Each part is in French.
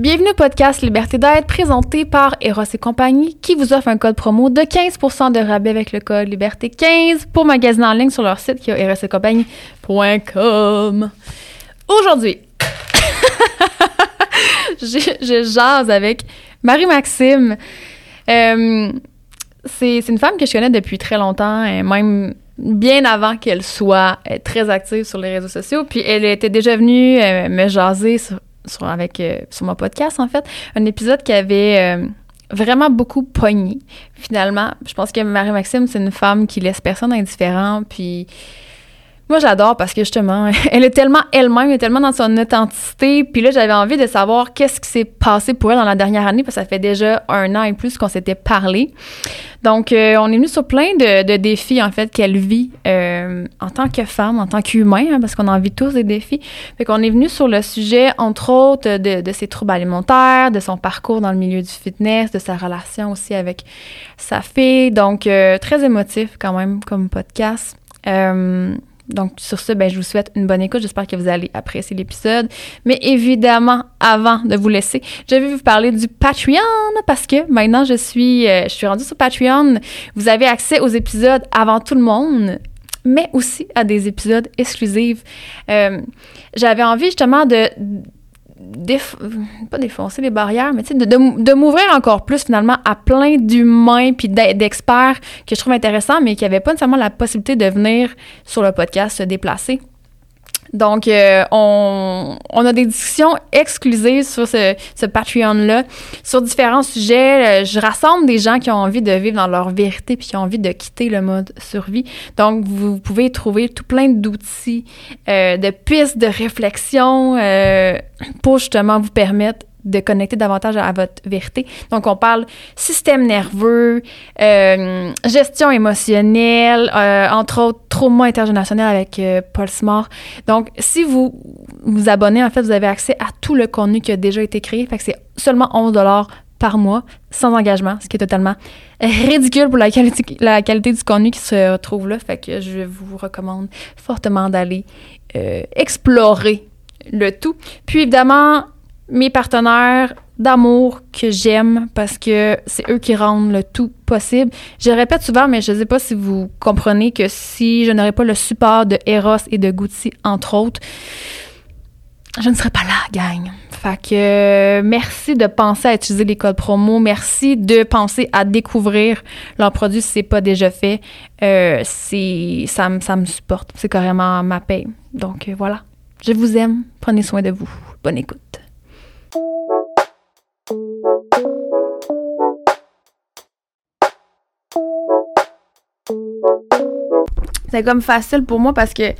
Bienvenue au podcast Liberté d'être présenté par Eros et compagnie qui vous offre un code promo de 15% de rabais avec le code Liberté15 pour magasiner en ligne sur leur site qui est erosetcompagnie.com. Aujourd'hui, je, jase avec Marie-Maxime. Euh, c'est une femme que je connais depuis très longtemps, et même bien avant qu'elle soit euh, très active sur les réseaux sociaux. Puis elle était déjà venue euh, me jaser sur, sur, avec, euh, sur mon podcast, en fait, un épisode qui avait euh, vraiment beaucoup pogné, finalement. Je pense que Marie-Maxime, c'est une femme qui laisse personne indifférent, puis moi, j'adore parce que justement, elle est tellement elle-même, elle est tellement dans son authenticité. Puis là, j'avais envie de savoir qu'est-ce qui s'est passé pour elle dans la dernière année, parce que ça fait déjà un an et plus qu'on s'était parlé. Donc, euh, on est venu sur plein de, défis, en fait, qu'elle vit euh, en tant que femme, en tant qu'humain, hein, parce qu'on en vit tous des défis. Fait qu'on est venu sur le sujet, entre autres, de, ses troubles alimentaires, de son parcours dans le milieu du fitness, de sa relation aussi avec sa fille. Donc, euh, très émotif quand même comme podcast. Donc, sur ce, ben, je vous souhaite une bonne écoute. J'espère que vous allez apprécier l'épisode. Mais évidemment, avant de vous laisser, je vais vous parler du Patreon parce que maintenant, je suis, euh, je suis rendue sur Patreon. Vous avez accès aux épisodes avant tout le monde mais aussi à des épisodes exclusifs. Euh, J'avais envie justement de pas défoncer les barrières, mais de, de, de m'ouvrir encore plus finalement à plein d'humains puis d'experts que je trouve intéressants, mais qui n'avaient pas nécessairement la possibilité de venir sur le podcast se déplacer. Donc, euh, on, on, a des discussions exclusives sur ce, ce Patreon-là, sur différents sujets. Euh, Je rassemble des gens qui ont envie de vivre dans leur vérité puis qui ont envie de quitter le mode survie. Donc, vous pouvez trouver tout plein d'outils, euh, de pistes de réflexion euh, pour justement vous permettre de connecter davantage à, votre vérité. Donc, on parle système nerveux, euh, gestion émotionnelle, euh, entre autres, trauma intergénérationnel avec euh, Paul Smart. Donc, si vous vous abonnez, en fait, vous avez accès à tout le contenu qui a déjà été créé. Fait que c'est seulement 11 par mois, sans engagement, ce qui est totalement ridicule pour la qualité, la qualité du contenu qui se retrouve là. Fait que je vous recommande fortement d'aller explorer le tout. Puis, évidemment, mes partenaires d'amour que j'aime parce que c'est eux qui rendent le tout possible. Je répète souvent, mais je ne sais pas si vous comprenez que si je n'aurais pas le support de Eros et de Gucci, entre autres, je ne serais pas là, gang. Fait que euh, merci de penser à utiliser les codes promo. Merci de penser à découvrir leurs produits si c'est pas déjà fait. Euh, ça, ça me supporte. C'est carrément ma paye. Donc euh, voilà. Je vous aime. Prenez soin de vous. Bonne écoute. Thank you. C'est comme facile pour moi parce que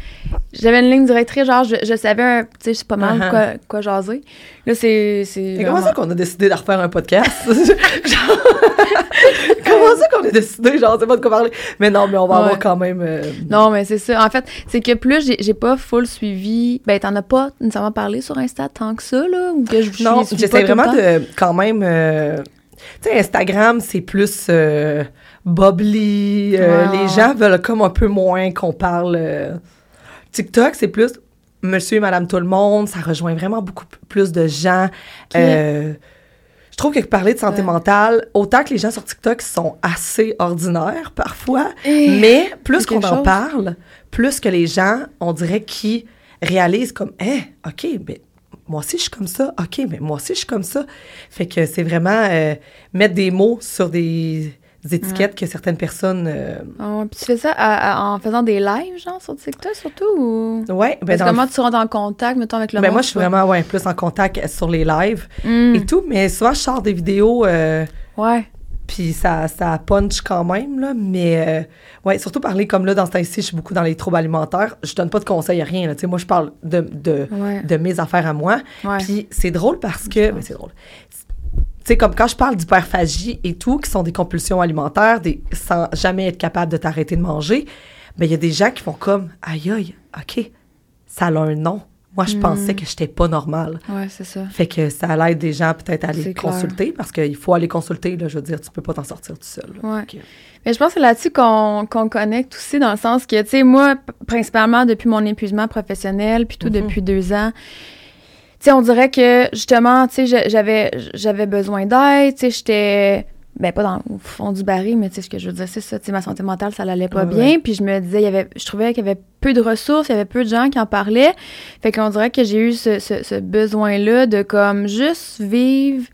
j'avais une ligne directrice, genre, je, je savais, tu sais, c'est pas mal uh -huh. quoi, quoi jaser. Là, c'est. C'est vraiment... comment ça qu'on a décidé de refaire un podcast? genre, comment ça qu'on a décidé, genre, c'est pas de quoi parler? Mais non, mais on va ouais. avoir quand même. Euh... Non, mais c'est ça. En fait, c'est que plus j'ai pas full suivi, ben, t'en as pas nécessairement parlé sur Insta tant que ça, là? Ou que je, non, j'essaie vraiment de, quand même. Euh, tu sais, Instagram, c'est plus. Euh, bubbly. Euh, wow. Les gens veulent comme un peu moins qu'on parle. Euh, TikTok, c'est plus monsieur et madame tout le monde. Ça rejoint vraiment beaucoup plus de gens. Okay. Euh, je trouve que parler de santé ouais. mentale, autant que les gens sur TikTok sont assez ordinaires parfois, Et mais plus qu'on en parle, plus que les gens, on dirait, qui réalisent comme, eh, hey, OK, mais moi aussi je suis comme ça, OK, mais moi aussi je suis comme ça. Fait que c'est vraiment euh, mettre des mots sur des étiquettes ouais. que certaines personnes. Euh... Oh, puis tu fais ça à, à, en faisant des lives, genre, sur TikTok surtout? Ou... Ouais. Ben Parce comment le... tu rentres en contact, mettons, avec le ben monde? Moi, je suis vraiment, ouais, plus en contact sur les lives mm. et tout, mais souvent, je sors des vidéos. Euh, ouais. Puis ça, ça punch quand même, là. Mais, euh, ouais, surtout parler comme là, dans ce temps-ci, je suis beaucoup dans les troubles alimentaires. Je donne pas de conseils à rien, là. Tu sais, moi, je parle de, de, ouais. de mes affaires à moi. Ouais. Puis c'est drôle parce que. Ben, c'est drôle sais, comme quand je parle d'hyperphagie et tout, qui sont des compulsions alimentaires, des, sans jamais être capable de t'arrêter de manger, ben il y a des gens qui font comme, aïe aïe, OK, ça a un nom. Moi, je mmh. pensais que j'étais pas normale. Ouais, c'est ça. Fait que ça l'aide des gens peut-être à aller consulter clair. parce qu'il faut aller consulter, là, je veux dire, tu peux pas t'en sortir tout seul. Là. Ouais. Okay. Mais je pense que c'est là-dessus qu'on qu connecte aussi dans le sens que, tu sais, moi, principalement depuis mon épuisement professionnel, puis tout mmh. depuis deux ans, sais, on dirait que justement, tu sais, j'avais, j'avais besoin d'aide, tu sais, j'étais ben pas dans le fond du baril, mais tu sais ce que je veux dire, c'est ça, tu sais, ma santé mentale, ça l'allait pas bien, puis je me disais, il y avait, je trouvais qu'il y avait peu de ressources, il y avait peu de gens qui en parlaient, fait qu'on dirait que j'ai eu ce, ce, besoin-là de comme juste vivre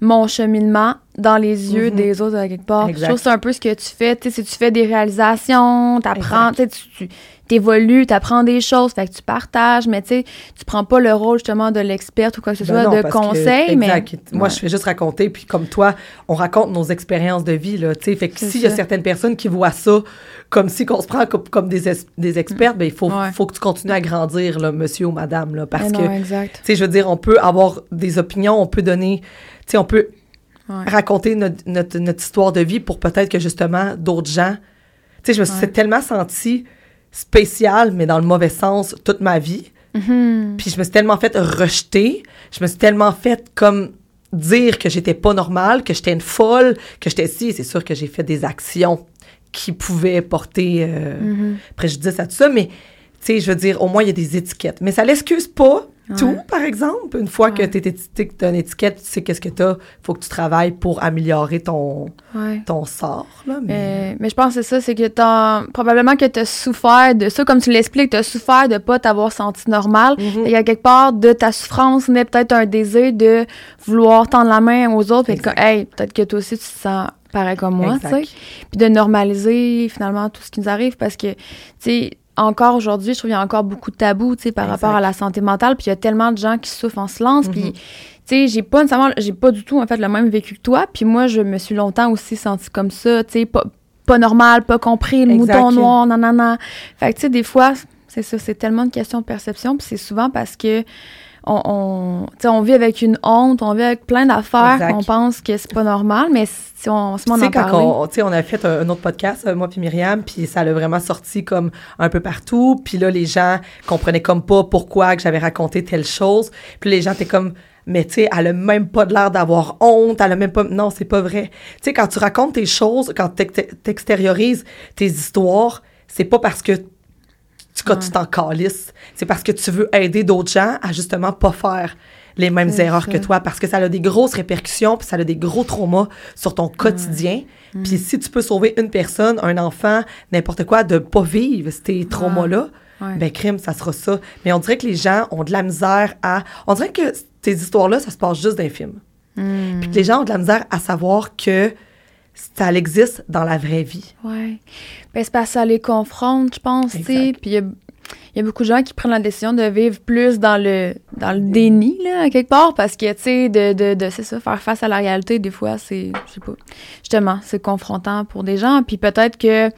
mon cheminement dans les yeux mm-hmm. des autres à quelque part. Je trouve que c'est un peu ce que tu fais, tu sais, si tu fais des réalisations, t'apprends, tu, tu t'évolues, t'apprends des choses, fait que tu partages, mais tu sais, tu prends pas le rôle justement de l'expert ou quoi que ce ben soit, de conseil, mais... Moi, je fais juste raconter, puis comme toi, on raconte nos expériences de vie, là, tu sais, fait que s'il y a certaines personnes qui voient ça comme si qu'on se prend comme, des, des experts, ben il faut, faut que tu continues à grandir, là, monsieur ou madame, là, parce que, tu sais, je veux dire, on peut avoir des opinions, on peut donner, tu sais, on peut raconter notre, notre, notre, histoire de vie pour peut-être que justement d'autres gens, tu sais, je me suis tellement sentie spécial, mais dans le mauvais sens, toute ma vie. Mm-hmm. Puis je me suis tellement fait rejeter, je me suis tellement fait comme dire que j'étais pas normale, que j'étais une folle, que j'étais si. C'est sûr que j'ai fait des actions qui pouvaient porter euh, mm-hmm. préjudice à tout ça, mais tu sais, je veux dire, au moins il y a des étiquettes. Mais ça l'excuse pas tout, par exemple? Une fois que tu as une étiquette, tu sais qu'est-ce que tu as, faut que tu travailles pour améliorer ton, ton sort. Là, mais... mais... je pense que c'est ça, c'est que as, probablement que tu as souffert de ça, comme tu l'expliques, tu as souffert de pas t'avoir senti normal. Mm-hmm. Il y a quelque part de ta souffrance naît peut-être un désir de vouloir tendre la main aux autres, et que, hey, peut-être que toi aussi tu te sens pareil comme moi, tu sais. Puis de normaliser finalement tout ce qui nous arrive parce que, tu sais, encore aujourd'hui, je trouve qu'il y a encore beaucoup de tabous, tu sais, par rapport à la santé mentale. Puis il y a tellement de gens qui souffrent en silence. Puis, mm-hmm. tu sais, j'ai pas nécessairement, j'ai pas du tout, en fait, le même vécu que toi. Puis moi, je me suis longtemps aussi sentie comme ça, tu sais, pas, pas normal, pas compris, le mouton noir, non. Fait que, tu sais, des fois, c'est ça, c'est tellement une question de perception. Puis c'est souvent parce que on, on, on vit avec une honte, on vit avec plein d'affaires, on pense que c'est pas normal, mais si on, si on en quand on, on a fait un, autre podcast, euh, moi puis Myriam, puis ça l'a vraiment sorti comme un peu partout, puis là, les gens comprenaient comme pas pourquoi que j'avais raconté telle chose, puis les gens étaient comme mais tu sais, elle a même pas l'air d'avoir honte, elle a même pas... Non, c'est pas vrai. Tu sais, quand tu racontes tes choses, quand tu extériorises tes histoires, c'est pas parce que tu, quand tu t'en calisses, c'est parce que tu veux aider d'autres gens à justement pas faire les mêmes erreurs que toi parce que ça a des grosses répercussions puis ça a des gros traumas sur ton quotidien. Puis si tu peux sauver une personne, un enfant, n'importe quoi, de pas vivre ces traumas-là, ben crime, ça sera ça. Mais on dirait que les gens ont de la misère à... On dirait que ces histoires-là, ça se passe juste d'un film. Hmm. Puis que les gens ont de la misère à savoir que ça existe dans la vraie vie. Oui. Ben, c'est parce que ça les confronte, je pense, tu sais. Puis il y a, beaucoup de gens qui prennent la décision de vivre plus dans le, dans le déni, là, quelque part, parce que, tu sais, de, de, de c'est ça, faire face à la réalité, des fois, c'est, je sais pas, justement, c'est confrontant pour des gens. Puis peut-être que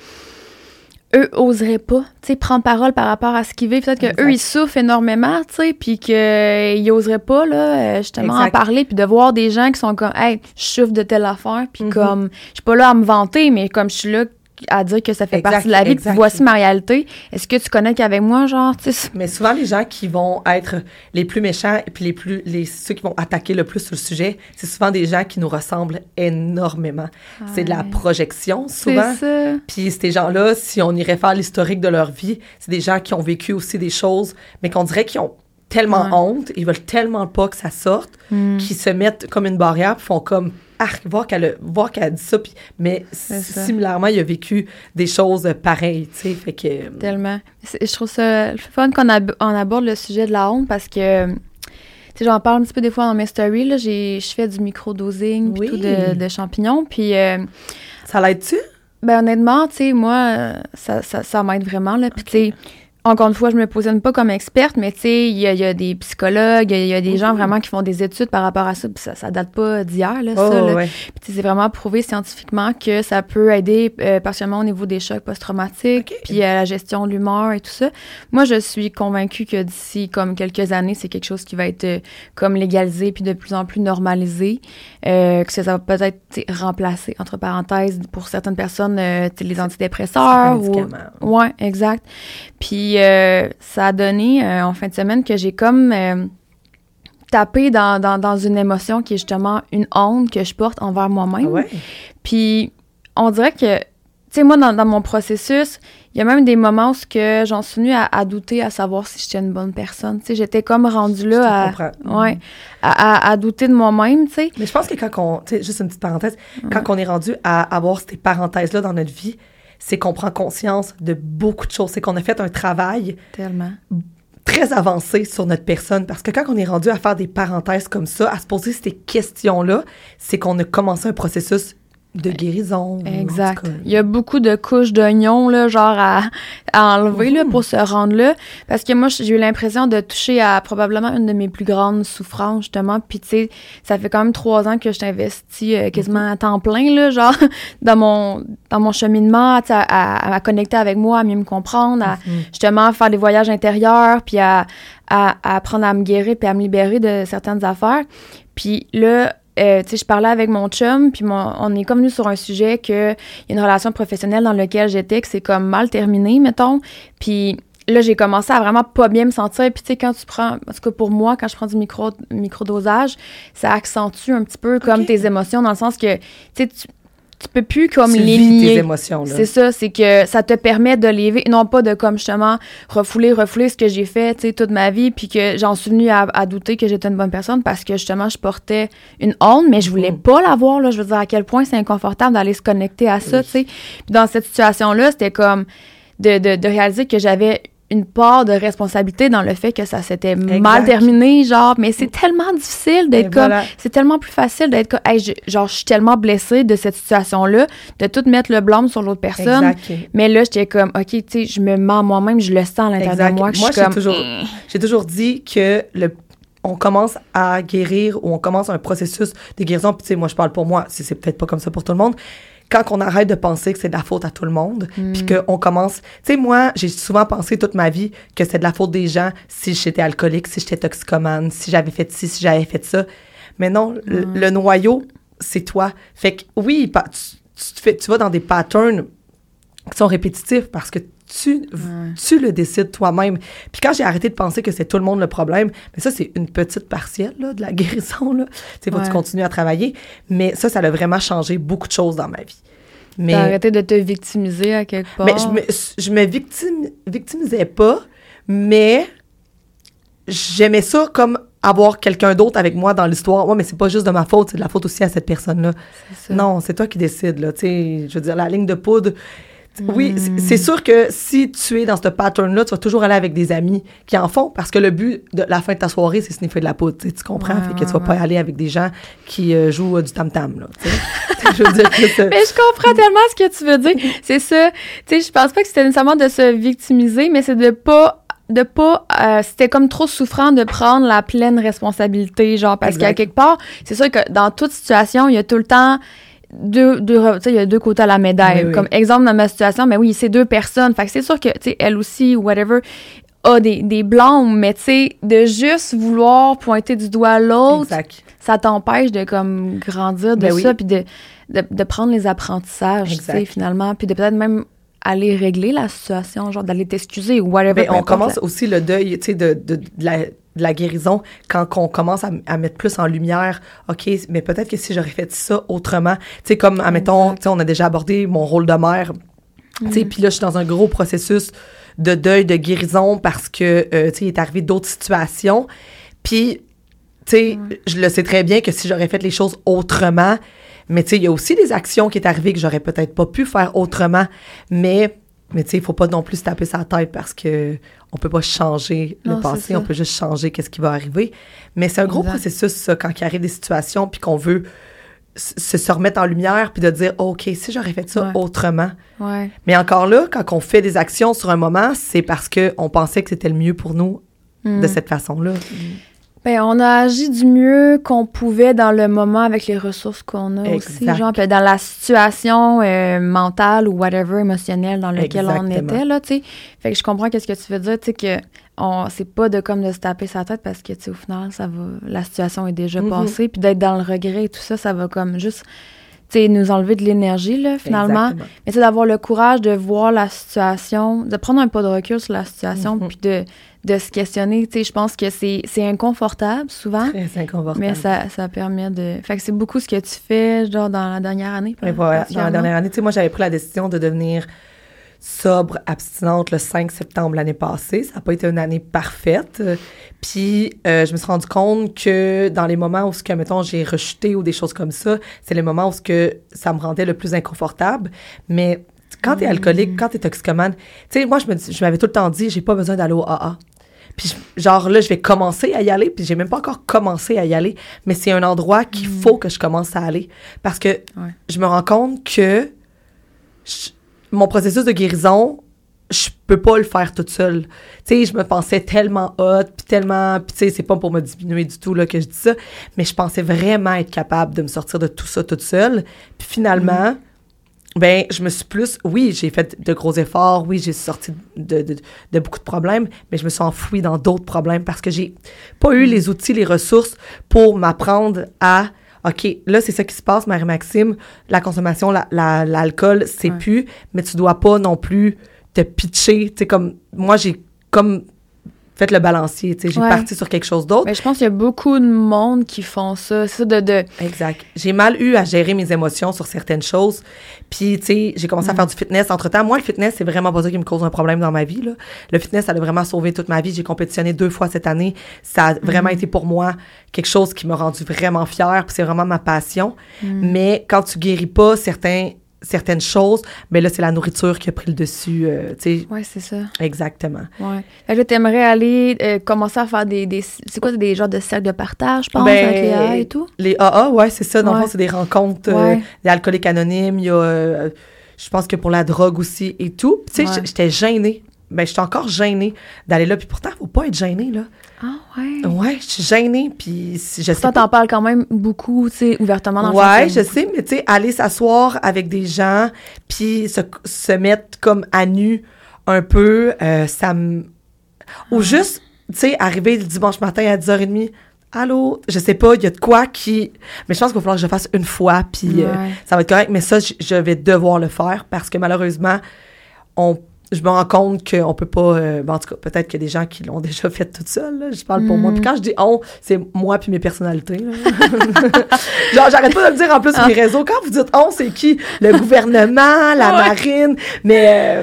eux oseraient pas, tu sais, prendre parole par rapport à ce qu'ils vivent. Peut-être qu'eux, ils souffrent énormément, tu sais, puis qu'ils oseraient pas, là, euh, justement, en parler, puis de voir des gens qui sont comme, hey, je souffre de telle affaire, puis mm-hmm. comme, je suis pas là à me vanter, mais comme je suis là à dire que ça fait partie de la vie, puis voici ma réalité. Est-ce que tu connais qu'avec moi, genre, tu sais? Mais souvent, les gens qui vont être les plus méchants et puis les plus, les, ceux qui vont attaquer le plus sur le sujet, c'est souvent des gens qui nous ressemblent énormément. C'est de la projection, souvent. Ça. Puis ces gens-là, si on irait faire l'historique de leur vie, c'est des gens qui ont vécu aussi des choses, mais qu'on dirait qu'ils ont tellement honte, ils veulent tellement pas que ça sorte, hmm. qu'ils se mettent comme une barrière, puis font comme arc, voir qu'elle a, voir qu'elle a dit ça, puis, mais similairement, il a vécu des choses pareilles, tu sais, fait que... Tellement. Je trouve ça fun qu'on on aborde le sujet de la honte, parce que, tu j'en parle un petit peu des fois dans mes stories, là, je fais du micro-dosing, tout de, champignons, puis... Euh, ça l'aide-tu? Ben honnêtement, tu sais, moi, ça, ça, ça m'aide vraiment, là, puis tu sais encore une fois, je me positionne pas comme experte, mais tu sais, il y, a des psychologues, il y, a des gens vraiment qui font des études par rapport à ça, puis ça, ça date pas d'hier, là, ça. Oh, Puis c'est vraiment prouvé scientifiquement que ça peut aider euh, partiellement au niveau des chocs post-traumatiques, puis à la gestion de l'humeur et tout ça. Moi, je suis convaincue que d'ici comme quelques années, c'est quelque chose qui va être euh, comme légalisé puis de plus en plus normalisé, euh, que ça, va peut-être remplacer, entre parenthèses, pour certaines personnes, les antidépresseurs. Ou... Ouais, exact. Puis euh, ça a donné euh, en fin de semaine que j'ai comme euh, tapé dans, dans, une émotion qui est justement une honte que je porte envers moi-même. Ah Puis on dirait que sais, moi, dans, dans, mon processus, il y a même des moments où que j'en suis venue à, douter, à savoir si j'étais une bonne personne. Tu sais, j'étais comme rendue là à, ouais, à, à, douter de moi-même, tu sais. Mais je pense que quand on, tu sais, juste une petite parenthèse, quand on est rendu à avoir ces parenthèses-là dans notre vie, c'est qu'on prend conscience de beaucoup de choses. C'est qu'on a fait un travail Tellement. très avancé sur notre personne. Parce que quand on est rendu à faire des parenthèses comme ça, à se poser ces questions-là, c'est qu'on a commencé un processus de guérison. Exact. Il y a beaucoup de couches d'oignons, là, genre à, enlever, là, pour se rendre là. Parce que moi, j'ai eu l'impression de toucher à probablement une de mes plus grandes souffrances, justement. Puis, tu sais, ça fait quand même trois ans que je t'investis euh, quasiment à temps plein, là, genre, dans mon, dans mon cheminement, à, à, à, connecter avec moi, à mieux me comprendre, à mhm. justement faire des voyages intérieurs, puis à, à, à apprendre à me guérir, puis à me libérer de certaines affaires. Puis là, euh, tu sais, je parlais avec mon chum, puis on est comme venu sur un sujet que y a une relation professionnelle dans laquelle j'étais, que c'est comme mal terminé, mettons. Puis là, j'ai commencé à vraiment pas bien me sentir. Puis, tu sais, quand tu prends, parce que pour moi, quand je prends du micro, microdosage, ça accentue un petit peu comme tes émotions, dans le sens que, tu sais, tu peux plus comme tu les nier. émotions C'est ça, c'est que ça te permet de les non pas de comme justement refouler, refouler ce que j'ai fait, tu sais, toute ma vie, puis que j'en suis venue à, douter que j'étais une bonne personne parce que justement je portais une honte, mais je voulais mm. pas l'avoir là. Je veux dire à quel point c'est inconfortable d'aller se connecter à ça, tu sais. Puis dans cette situation là, c'était comme de, de, de réaliser que j'avais une part de responsabilité dans le fait que ça s'était mal terminé, genre, mais c'est tellement difficile d'être comme, c'est tellement plus facile d'être comme, hey, genre, je suis tellement blessée de cette situation-là, de tout mettre le blâme sur l'autre personne. Mais là, j'étais comme, OK, tu sais, je me mens moi-même, je le sens à l'intérieur de moi. Que moi, j'ai toujours, mm. j'ai toujours dit que le on commence à guérir ou on commence un processus de guérison. Puis, tu sais, moi, je parle pour moi, c'est peut-être pas comme ça pour tout le monde, quand on arrête de penser que c'est de la faute à tout le monde, mm. puis qu'on commence... Tu sais, moi, j'ai souvent pensé toute ma vie que c'est de la faute des gens si j'étais alcoolique, si j'étais toxicomane, si j'avais fait ci, si j'avais fait ça. Mais non, le, noyau, c'est toi. Fait que oui, tu, fais, tu vas dans des patterns qui sont répétitifs parce que tu, tu le décides toi-même. Puis quand j'ai arrêté de penser que c'est tout le monde le problème, mais ça, c'est une petite partielle là, de la guérison. Là. Tu sais, tu continuer à travailler. Mais ça, ça a vraiment changé beaucoup de choses dans ma vie. Mais T'as arrêté de te victimiser à quelque part? Mais je me, je me victimisais pas, mais j'aimais ça comme avoir quelqu'un d'autre avec moi dans l'histoire. Ouais, mais c'est pas juste de ma faute, c'est de la faute aussi à cette personne-là. Non, c'est toi qui décides, là. Tu sais, je veux dire, la ligne de poudre, oui, c'est sûr que si tu es dans ce pattern-là, tu vas toujours aller avec des amis qui en font parce que le but de la fin de ta soirée, c'est sniffer de la poudre. Tu comprends? fait que tu vas pas aller avec des gens qui euh, jouent euh, du tam-tam. je veux dire mais je comprends tellement ce que tu veux dire. C'est ça. Tu sais, je pense pas que c'était nécessairement de se victimiser, mais c'est de pas de pas euh, c'était comme trop souffrant de prendre la pleine responsabilité genre parce qu'à quelque part c'est sûr que dans toute situation il y a tout le temps deux, deux il y a deux côtés à la médaille. Comme exemple dans ma situation, mais oui, c'est deux personnes. Fait que c'est sûr que, tu sais, elle aussi, whatever, a des, des blancs, mais tu sais, de juste vouloir pointer du doigt l'autre, ça t'empêche de comme grandir de ben ça, puis de, de, de, prendre les apprentissages, tu sais, finalement, puis de peut-être même aller régler la situation, genre d'aller t'excuser ou whatever. Mais on commence aussi le deuil, tu sais, de, de, de la de la guérison quand on commence à, mettre plus en lumière, OK, mais peut-être que si j'aurais fait ça autrement, tu sais, comme, admettons, tu sais, on a déjà abordé mon rôle de mère, tu sais, mm. puis là, je suis dans un gros processus de deuil, de guérison parce que, euh, tu sais, il est arrivé d'autres situations. Puis, tu sais, je le sais très bien que si j'aurais fait les choses autrement, mais tu sais, il y a aussi des actions qui est arrivées que j'aurais peut-être pas pu faire autrement, mais mais tu sais, il faut pas non plus se taper sa tête parce que on peut pas changer le passé, on peut juste changer qu'est-ce qui va arriver. Mais c'est un gros processus, ça, quand il arrive des situations puis qu'on veut se, se remettre en lumière puis de dire, OK, si j'aurais fait ça autrement. Mais encore là, quand on fait des actions sur un moment, c'est parce qu'on pensait que c'était le mieux pour nous de mm. cette façon-là. Ben, on a agi du mieux qu'on pouvait dans le moment avec les ressources qu'on a aussi, genre, dans la situation euh, mentale ou whatever émotionnelle dans laquelle on était là, tu sais. Fait que je comprends qu'est-ce que tu veux dire, tu sais que on c'est pas de comme de se taper sa tête parce que tu sais au final ça va la situation est déjà mm-hmm. passée puis d'être dans le regret et tout ça ça va comme juste tu sais nous enlever de l'énergie là finalement mais c'est d'avoir le courage de voir la situation de prendre un pas de recul sur la situation mm-hmm. puis de de se questionner. Tu sais, je pense que c'est c'est inconfortable souvent, Très inconfortable. mais ça, ça permet de... Fait que c'est beaucoup ce que tu fais, genre, dans la dernière année. Voilà, dans la dernière année, tu sais, moi, j'avais pris la décision de devenir sobre, abstinente le 5 septembre l'année passée. Ça n'a pas été une année parfaite. Puis, euh, je me suis rendu compte que dans les moments où, ce que, mettons, j'ai rechuté ou des choses comme ça, c'est les moments où ce que ça me rendait le plus inconfortable. Mais quand tu es alcoolique, quand tu es toxicomane, tu sais, moi, je me je m'avais tout le temps dit, j'ai pas besoin d'aller au AA. Puis genre là, je vais commencer à y aller, puis j'ai même pas encore commencé à y aller, mais c'est un endroit qu'il faut que je commence à aller parce que Ouais. je me rends compte que je- mon processus de guérison, je peux pas le faire toute seule. Tu sais, je me pensais tellement hot, puis tellement, puis tu sais, c'est pas pour me diminuer du tout là que je dis ça, mais je pensais vraiment être capable de me sortir de tout ça toute seule. Puis finalement, ben, je me suis plus, oui, j'ai fait de gros efforts, oui, j'ai sorti de, de, de beaucoup de problèmes, mais je me suis enfouie dans d'autres problèmes parce que j'ai pas eu les outils, les ressources pour m'apprendre à, OK, là, c'est ça qui se passe, Marie-Maxime, la consommation, la- la- l'alcool, c'est Ouais. plus, mais tu dois pas non plus te pitcher, tu sais, comme, moi, j'ai comme fait le balancier, tu sais, j'ai Ouais. parti sur quelque chose d'autre. Mais je pense qu'il y a beaucoup de monde qui font ça. Ça de... de Exact. J'ai mal eu à gérer mes émotions sur certaines choses. Puis, tu sais, j'ai commencé à faire du fitness entre-temps. Moi, le fitness, c'est vraiment pas ça qui me cause un problème dans ma vie. Là. Le fitness, ça a vraiment sauvé toute ma vie. J'ai compétitionné deux fois cette année. Ça a vraiment été pour moi quelque chose qui m'a rendu vraiment fière. Puis c'est vraiment ma passion. Mais quand tu guéris pas certains, certaines choses, ben là, c'est la nourriture qui a pris le dessus. euh, tu sais, ouais, c'est ça. exactement. Que là, t'aimerais aller euh, commencer à faire des, des c'est quoi des genres de cercles de partage, je pense, Ben, avec les AA et tout? Les AA, ouais, c'est ça. Dans le Ouais. fond, c'est des rencontres euh, Ouais. des alcooliques anonymes. Il y a, euh, je pense que pour la drogue aussi et tout. Tu sais, Ouais. j'étais gênée. Ben, j'étais encore gênée d'aller là. Puis pourtant, faut pas être gênée, là. Ah ouais. Ouais, je suis gênée. Puis je sais Toi, t'en parles quand même beaucoup, tu sais, ouvertement dans Ouais, je sais, mais tu sais, aller s'asseoir avec des gens, puis se, se mettre comme à nu un peu, euh, ça me... Ou juste, tu sais, arriver le dimanche matin à 10h30, allô, je sais pas, il y a de quoi qui... Mais je pense qu'il va falloir que je le fasse une fois, puis euh, ça va être correct, mais ça, je, je vais devoir le faire parce que malheureusement, on... Je me rends compte qu'on peut pas. euh, ben, en tout cas, peut-être qu'il y a des gens qui l'ont déjà fait toute seule. là. Je parle pour moi. Puis quand je dis on, c'est moi puis mes personnalités. Genre, j'arrête pas de le dire en plus sur mes réseaux. Quand vous dites on, c'est qui? Le gouvernement, la Ouais. marine. Mais euh,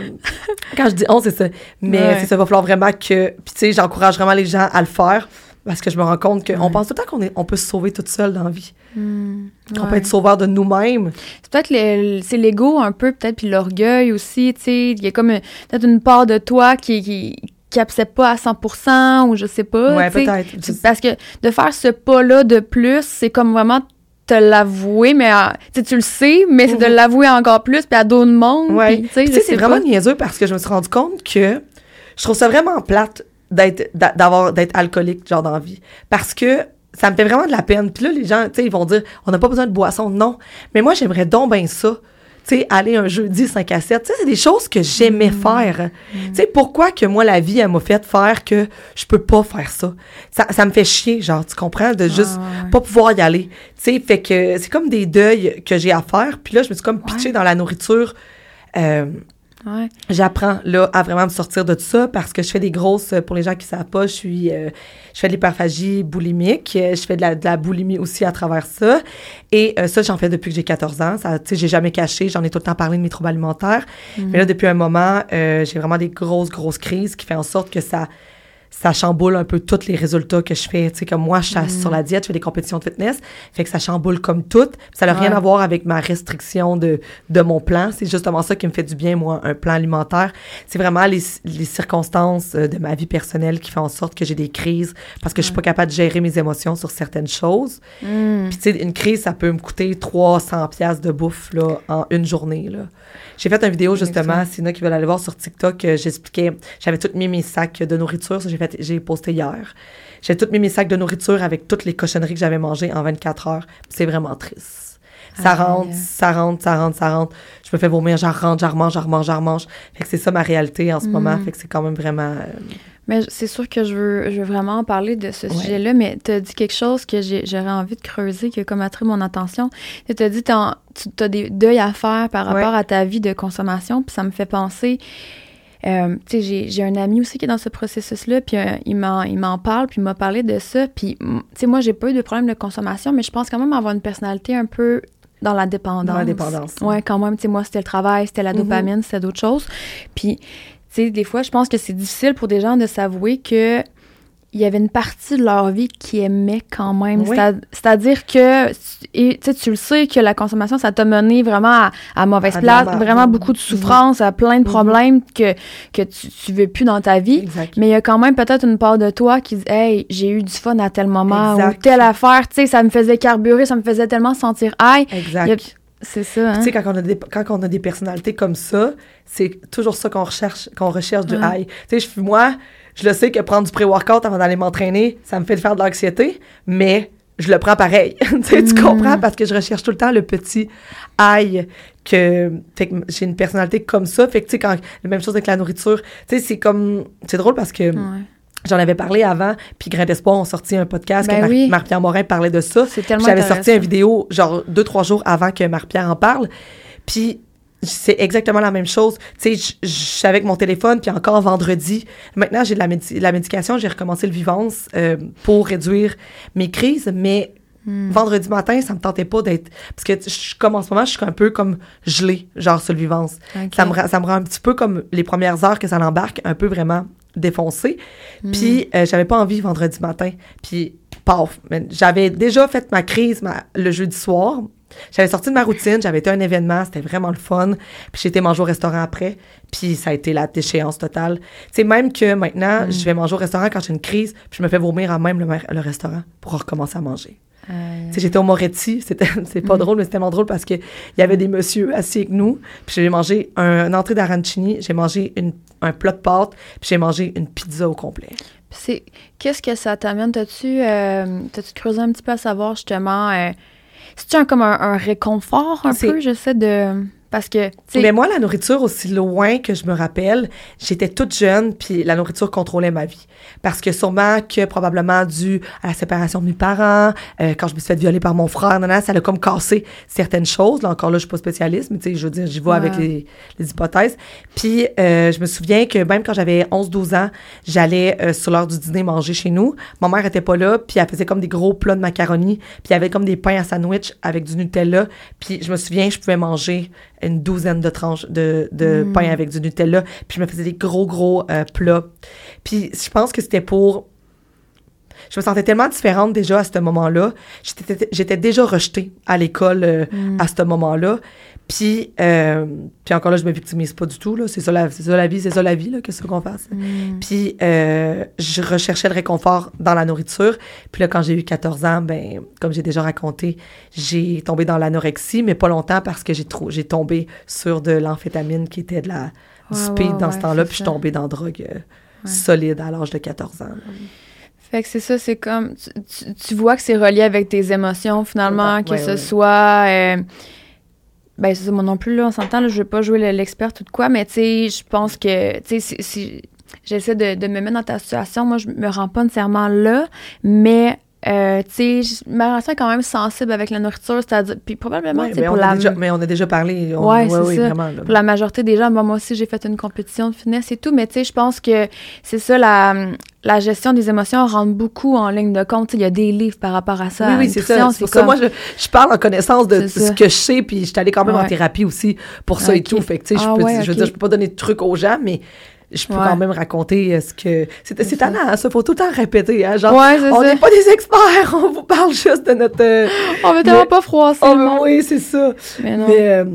quand je dis on, c'est ça. Mais Ouais. c'est ça, va falloir vraiment que. Puis tu sais, j'encourage vraiment les gens à le faire. Parce que je me rends compte qu'on Ouais. pense tout le temps qu'on est, on peut se sauver toute seule dans la vie. Hmm, On peut être sauveur de nous-mêmes. C'est peut-être le- c'est l'ego un peu, peut-être, puis l'orgueil aussi, tu sais. Il y a comme euh, peut-être une part de toi qui, qui, qui accepte pas à 100% ou je sais pas. ouais, peut-être. Parce que de faire ce pas-là de plus, c'est comme vraiment te l'avouer, mais tu le sais, mais c'est de Mhm. l'avouer encore plus, puis à d'autres mondes. Ouais. tu sais, c'est vraiment niaiseux parce que je me suis rendu compte que je trouve ça vraiment plate d'être d'a- d'avoir d'être alcoolique genre dans la vie parce que ça me fait vraiment de la peine. Puis là les gens, tu sais, ils vont dire on n'a pas besoin de boisson. Non. Mais moi j'aimerais donc bien ça. Tu sais, aller un jeudi 5 à 7, tu sais, c'est des choses que j'aimais Mm. faire. Tu sais, pourquoi que moi, la vie, elle m'a fait faire que je peux pas faire ça? Ça, ça me fait chier, genre, tu comprends, de juste Ah, ouais. pas pouvoir y aller. Tu sais, fait que c'est comme des deuils que j'ai à faire. Puis là, je me suis comme pitchée Ouais. dans la nourriture. Euh, Ouais. J'apprends là à vraiment me sortir de tout ça parce que je fais des grosses euh, pour les gens qui savent pas, je suis euh, je fais de l'hyperphagie boulimique, euh, je fais de la, de la boulimie aussi à travers ça et euh, ça j'en fais depuis que j'ai 14 ans, ça tu sais j'ai jamais caché, j'en ai tout le temps parlé de mes troubles alimentaires. Mais là depuis un moment, euh, j'ai vraiment des grosses grosses crises qui fait en sorte que ça ça chamboule un peu tous les résultats que je fais. Tu sais, comme moi, je suis sur la diète, je fais des compétitions de fitness, fait que ça chamboule comme tout. Ça n'a rien à voir avec ma restriction de, de mon plan. C'est justement ça qui me fait du bien, moi, un plan alimentaire. C'est vraiment les, les circonstances euh, de ma vie personnelle qui font en sorte que j'ai des crises parce que je suis pas capable de gérer mes émotions sur certaines choses. Hmm. Puis, tu sais, une crise, ça peut me coûter 300 pièces de bouffe, là, en une journée, là. J'ai fait une vidéo, justement, s'il y en a qui veulent aller voir sur TikTok, euh, j'expliquais, j'avais tout mis mes sacs de nourriture, ça, j'ai fait, j'ai posté hier. J'ai tout mis mes sacs de nourriture avec toutes les cochonneries que j'avais mangées en 24 heures. C'est vraiment triste. Ça Aïe. rentre, ça rentre, ça rentre, ça rentre. Je me fais vomir, j'en rentre, j'en remange, j'en remange, j'en remange. Fait que c'est ça ma réalité en ce moment. Fait que c'est quand même vraiment... euh, Mais c'est sûr que je veux, je veux vraiment en parler de ce Ouais. sujet-là, mais tu as dit quelque chose que j'ai- j'aurais envie de creuser, qui a comme attrait mon attention. Tu as dit que tu as des deuils à faire par Ouais. rapport à ta vie de consommation, puis ça me fait penser. euh, tu sais, j'ai un ami aussi qui est dans ce processus-là, puis euh, il m'en parle, puis il m'a parlé de ça. Puis, tu sais, moi, j'ai pas eu de problème de consommation, mais je pense quand même avoir une personnalité un peu dans la dépendance. Dans la dépendance. Ouais, quand même, tu sais, moi, c'était le travail, c'était la mm-hmm. dopamine, c'était d'autres choses. Puis, sais, des fois, je pense que c'est difficile pour des gens de s'avouer que il y avait une partie de leur vie qui aimait quand même. C'est-à-dire que, et, tu le sais, que la consommation, ça t'a mené vraiment à, mauvaise place, vraiment beaucoup de souffrance, à plein de mm-hmm. problèmes que, que tu, tu veux plus dans ta vie. Mais il y a quand même peut-être une part de toi qui dit, hey, j'ai eu du fun à tel moment ou telle affaire, tu sais, ça me faisait carburer, ça me faisait tellement sentir high. Exact. C'est ça. Hein? Tu sais, quand on, a des, quand on a des personnalités comme ça, c'est toujours ça qu'on recherche, qu'on recherche du high. Tu sais, moi, je le sais que prendre du pré-workout avant d'aller m'entraîner, ça me fait faire de l'anxiété, mais je le prends pareil. tu mm. comprends? Parce que je recherche tout le temps le petit aïe que, fait que j'ai une personnalité comme ça. Fait que, tu sais, quand, la même chose avec la nourriture, tu sais, c'est comme, c'est drôle parce que j'en avais parlé avant, puis Grain d'Espoir ont sorti un podcast ben que Marc-Pierre Morin parlait de ça. C'est tellement J'avais sorti une vidéo, genre, deux, trois jours avant que Marc-Pierre en parle. Puis c'est exactement la même chose. Tu sais, je suis avec mon téléphone, puis encore vendredi. Maintenant, j'ai de la, la médication, j'ai recommencé le vivance euh, pour réduire mes crises, mais hmm. vendredi matin, ça me tentait pas d'être. Parce que je, comme en ce moment, je suis un peu comme gelée, genre sur le vivance. Ça, me, ça me rend un petit peu comme les premières heures que ça l'embarque, un peu vraiment défoncé. Hmm. Puis, euh, j'avais pas envie vendredi matin. Puis, paf, j'avais déjà fait ma crise le jeudi soir. J'avais sorti de ma routine, j'avais été à un événement, c'était vraiment le fun. Puis j'ai été manger au restaurant après, puis ça a été la déchéance totale. C'est même que maintenant, mm. je vais manger au restaurant quand j'ai une crise, puis je me fais vomir à même le, restaurant pour recommencer à manger. Euh... J'étais au Moretti, c'était c'est pas mm. drôle, mais c'était tellement drôle parce que il y avait des messieurs assis avec nous, puis j'ai mangé un, une entrée d'arancini, j'ai mangé une, un plat de pâtes, puis j'ai mangé une pizza au complet. C'est qu'est-ce que ça t'amène? T'as-tu euh, creusé un petit peu à savoir justement euh, c'est-tu comme un, réconfort un peu, j'essaie de... Parce que, Mais moi, la nourriture, aussi loin que je me rappelle, j'étais toute jeune, puis la nourriture contrôlait ma vie. Parce que sûrement que probablement dû à la séparation de mes parents, euh, quand je me suis fait violer par mon frère, ça a comme cassé certaines choses. Là, encore là, je suis pas spécialiste, mais tu sais, je veux dire, j'y vois avec les, les, hypothèses. Puis, euh, je me souviens que même quand j'avais 11-12 ans, j'allais euh, sur l'heure du dîner manger chez nous. Ma mère était pas là, puis elle faisait comme des gros plats de macaroni, puis il y avait comme des pains à sandwich avec du Nutella. Puis, je me souviens, je pouvais manger une douzaine de tranches de, de mm. pain avec du Nutella. Puis je me faisais des gros, gros euh, plats. Puis je pense que c'était pour... Je me sentais tellement différente déjà à ce moment-là. J'étais déjà rejetée à l'école euh, mm. à ce moment-là. Puis, euh, puis encore là, je me victimise pas du tout. C'est ça, la, ça la vie, c'est ça la vie, qu'est-ce qu'on fasse? Mm. Puis euh, je recherchais le réconfort dans la nourriture. Puis là, quand j'ai eu 14 ans, ben comme j'ai déjà raconté, j'ai tombé dans l'anorexie, mais pas longtemps parce que j'ai j'ai tombé sur de l'amphétamine qui était de la, du speed dans ce temps-là. Puis je suis tombée dans drogue euh, solide à l'âge de 14 ans. Fait que c'est ça, c'est comme... Tu, vois que c'est relié avec tes émotions, finalement, que ce soit ben, c'est ça, moi non plus, là, on s'entend, là, je veux pas jouer l'expert ou de quoi, mais tu sais, je pense que, tu sais, si, j'essaie de, de, me mettre dans ta situation, moi, je me rends pas nécessairement là, mais euh, tu sais, ma relation est quand même sensible avec la nourriture, c'est-à-dire, puis probablement, ouais, pour la... mais on a déjà parlé. On, ouais, c'est ça. Vraiment, pour la majorité des gens, moi, aussi, j'ai fait une compétition de finesse et tout, mais tu sais, je pense que c'est ça, la, la gestion des émotions rentre beaucoup en ligne de compte. Il y a des livres par rapport à ça. Oui, oui, c'est ça. C'est pour ça, moi, je, je, parle en connaissance de ce que je sais, puis je suis allée quand même en thérapie aussi pour ça et tout. Fait que, tu sais, je, ah je veux dire, je peux pas donner de trucs aux gens, mais je peux quand même raconter euh, ce que. C'est étonnant, hein, ça, faut tout le temps répéter. Hein, genre, on n'est pas des experts, on vous parle juste de notre. Euh, on veut tellement pas froisser. Oh, oui, c'est ça. Mais non. Euh,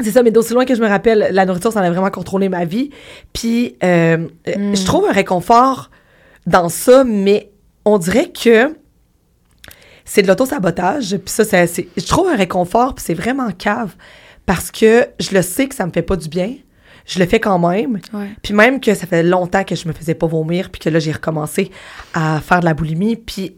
c'est ça, mais d'aussi loin que je me rappelle, la nourriture, ça a vraiment contrôlé ma vie. Puis, hmm. je trouve un réconfort dans ça, mais on dirait que c'est de l'auto-sabotage. Puis ça, c'est, je trouve un réconfort, puis c'est vraiment cave. Parce que je le sais que ça me fait pas du bien je le fais quand même. Puis même que ça fait longtemps que je me faisais pas vomir, puis que là, j'ai recommencé à faire de la boulimie, puis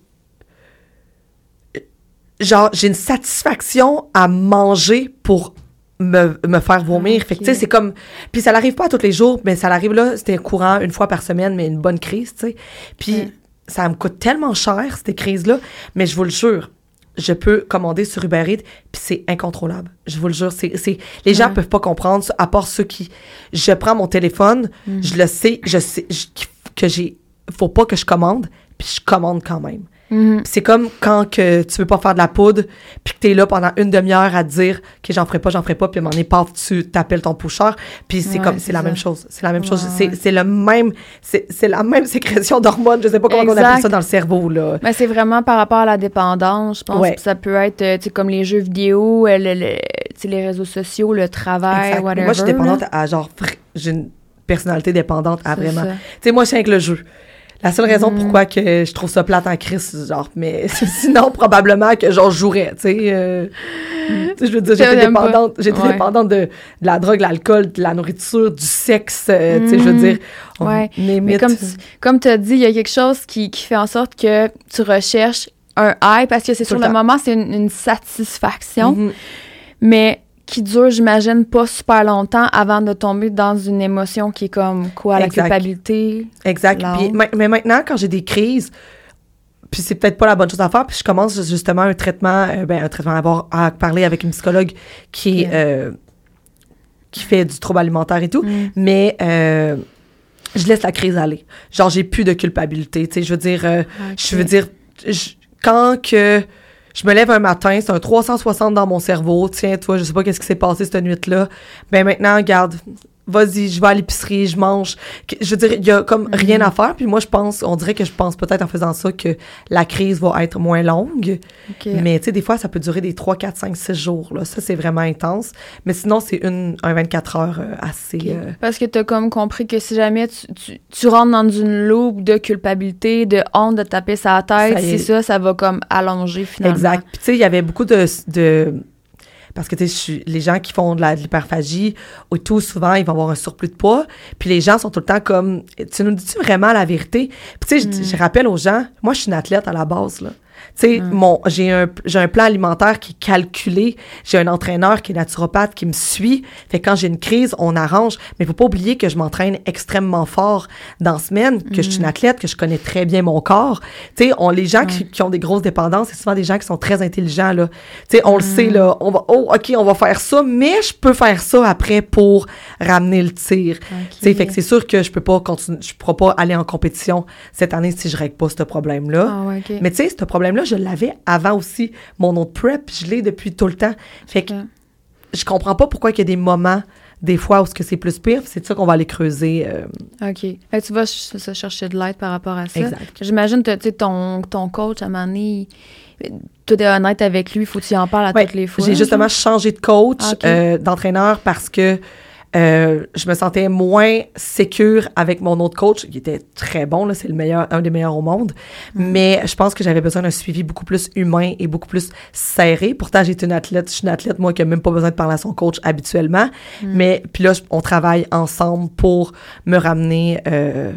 genre, j'ai une satisfaction à manger pour me, faire vomir. Fait que, tu sais, c'est comme... Puis ça n'arrive pas tous les jours, mais ça arrive là, c'était courant une fois par semaine, mais une bonne crise, tu sais. Puis ça me coûte tellement cher, ces crises-là, mais je vous le jure, je peux commander sur Uber Eats, puis c'est incontrôlable. Je vous le jure, c'est, c'est les gens Ouais. peuvent pas comprendre, à part ceux qui, je prends mon téléphone, Mm. je le sais, je sais je- que j'ai, faut pas que je commande, puis je commande quand même. Mhm. C'est comme quand que tu veux pas faire de la poudre, puis que t'es là pendant une demi-heure à te dire que j'en ferai pas, j'en ferai pas, puis à un moment donné, paf, tu t'appelles ton pusher, puis c'est Ouais, comme, c'est la ça. même chose. C'est la même chose. Ouais, C'est, ouais. c'est le même, c'est, c'est la même sécrétion d'hormones, je sais pas comment on appelle ça dans le cerveau, là. Mais c'est vraiment par rapport à la dépendance, je pense. Puis Ça peut être, euh, comme les jeux vidéo, euh, le- le- les réseaux sociaux, le travail, Exact. whatever. Moi, je suis dépendante là. à genre, j'ai une personnalité dépendante à vraiment. Tu sais, moi, je suis avec le jeu. La seule raison Mm. pourquoi que je trouve ça plate en crise, genre, mais sinon, probablement que genre, je jouerais, tu sais. euh, sais, je veux dire, j'étais dépendante, j'étais Ouais. dépendante de, de la drogue, l'alcool, de la nourriture, du sexe, euh, tu sais, je veux Mm. dire. on Ouais. Mais comme tu comme as dit, il y a quelque chose qui, qui fait en sorte que tu recherches un high parce que c'est sur le moment, c'est une, une satisfaction, Mhm. mais qui dure, j'imagine, pas super longtemps avant de tomber dans une émotion qui est comme quoi, la Exact. culpabilité. Exact. Puis, mais maintenant, quand j'ai des crises, puis c'est peut-être pas la bonne chose à faire, puis je commence justement un traitement, euh, ben, un traitement à, avoir, à parler avec une psychologue qui euh, qui fait du trouble alimentaire et tout, Mm. mais euh, je laisse la crise aller. Genre, j'ai plus de culpabilité, tu sais, je veux dire, euh, je veux dire, je- quand que je me lève un matin, c'est un 360 dans mon cerveau, tiens, toi, je sais pas qu'est-ce qui s'est passé cette nuit-là, ben maintenant, regarde, vas-y, je vais à l'épicerie, je mange. Je veux dire, il y a comme rien à faire. Puis moi, je pense, on dirait que je pense peut-être en faisant ça que la crise va être moins longue. Mais tu sais, des fois, ça peut durer des 3, 4, 5, 6 jours. Là. Ça, c'est vraiment intense. Mais sinon, c'est une, un 24 heures euh, assez... Euh, Parce que tu as comme compris que si jamais tu, tu, tu rentres dans une loupe de culpabilité, de honte, de taper sa tête, c'est ça, ça va comme allonger finalement. Exact. Puis tu sais, il y avait beaucoup de... de parce que tu sais, les gens qui font de la- de l'hyperphagie, ou tout souvent, ils vont avoir un surplus de poids. Puis les gens sont tout le temps comme, tu nous dis-tu vraiment la vérité? Puis tu sais, je- Mm. je, rappelle aux gens, moi, je suis une athlète à la base, là. Tu sais, Mm. mon, j'ai un, j'ai un plan alimentaire qui est calculé. J'ai un entraîneur qui est naturopathe qui me suit. Fait que quand j'ai une crise, on arrange. Mais il faut pas oublier que je m'entraîne extrêmement fort dans la semaine, que je suis une athlète, que je connais très bien mon corps. Tu sais, on, les gens qui, qui ont des grosses dépendances, c'est souvent des gens qui sont très intelligents, là. Tu sais, on le sait, là. On va, oh, OK, on va faire ça, mais je peux faire ça après pour ramener le tir. Ok. Tu sais, fait que c'est sûr que je peux pas continuer, je pourrais pas aller en compétition cette année si je règle pas ce problème-là. Ah ouais, ok. Mais tu sais, ce problème-là, je l'avais avant aussi. Mon autre prep, je l'ai depuis tout le temps. Fait que je comprends pas pourquoi il y a des moments, des fois, où ce que c'est plus pire. C'est ça qu'on va aller creuser. euh, OK. Tu vas ch- chercher de l'aide par rapport à ça. Exact. J'imagine, que tu sais, ton, ton coach, à un moment donné, il- toi, t'es honnête avec lui, faut que tu en parles à Ouais, toutes les fois. J'ai justement changé de coach, Ah, euh, d'entraîneur, parce que euh, je me sentais moins sécure avec mon autre coach, qui était très bon, là, c'est le meilleur, un des meilleurs au monde. Mm. Mais je pense que j'avais besoin d'un suivi beaucoup plus humain et beaucoup plus serré. Pourtant, j'étais une athlète, je suis une athlète, moi, qui n'a même pas besoin de parler à son coach habituellement. Mm. Mais puis là, on travaille ensemble pour me ramener euh,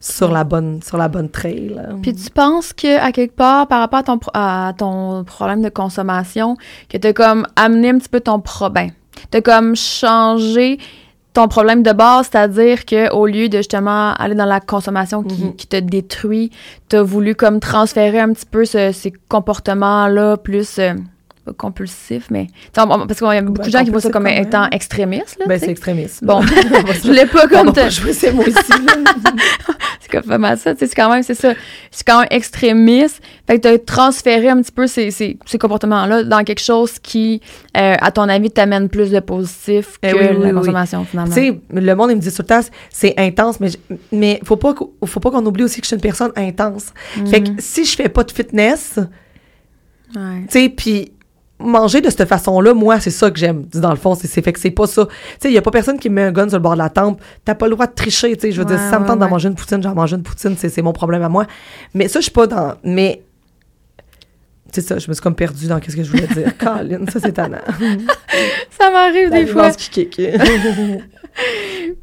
sur la bonne sur la bonne trail. Puis tu penses que à quelque part, par rapport à ton, pro- à ton problème de consommation, que t'as comme amené un petit peu ton problème. T'as comme changé ton problème de base, c'est-à-dire que au lieu de justement aller dans la consommation qui, Mhm. qui te détruit, t'as voulu comme transférer un petit peu ce- ces comportements-là plus euh, pas compulsifs, mais tu sais, on- on- parce qu'il y a beaucoup Ben, de gens qui voient ça compulsif comme étant extrémiste. Là, Ben, tu c'est extrémiste. Bon, je voulais pas comme te- jouer ces mots c'est comme ça, tu c'est quand même, c'est ça, c'est quand même extrémiste. Fait que t'as transféré un petit peu ces, ces, ces comportements-là dans quelque chose qui, euh, à ton avis, t'amène plus de positif que Eh oui, oui, la oui. consommation, finalement. Tu sais, le monde, il me dit tout le temps, c'est intense, mais, mais faut pas, faut pas qu'on oublie aussi que je suis une personne intense. Fait que si je fais pas de fitness, Ouais. tu sais, puis manger de cette façon-là, moi, c'est ça que j'aime. Dans le fond, c'est fait que c'est pas ça. Tu sais, il y a pas personne qui me met un gun sur le bord de la tempe. T'as pas le droit de tricher, tu sais. Je veux dire, si ça me ouais, tente d'en ouais. manger une poutine, j'en mange une poutine, c'est mon problème à moi. Mais ça, je suis pas dans... Mais... C'est ça, je me suis comme perdue dans qu'est-ce que je voulais dire. Colin, ça, c'est tannant. Ça m'arrive des fois. qui kick.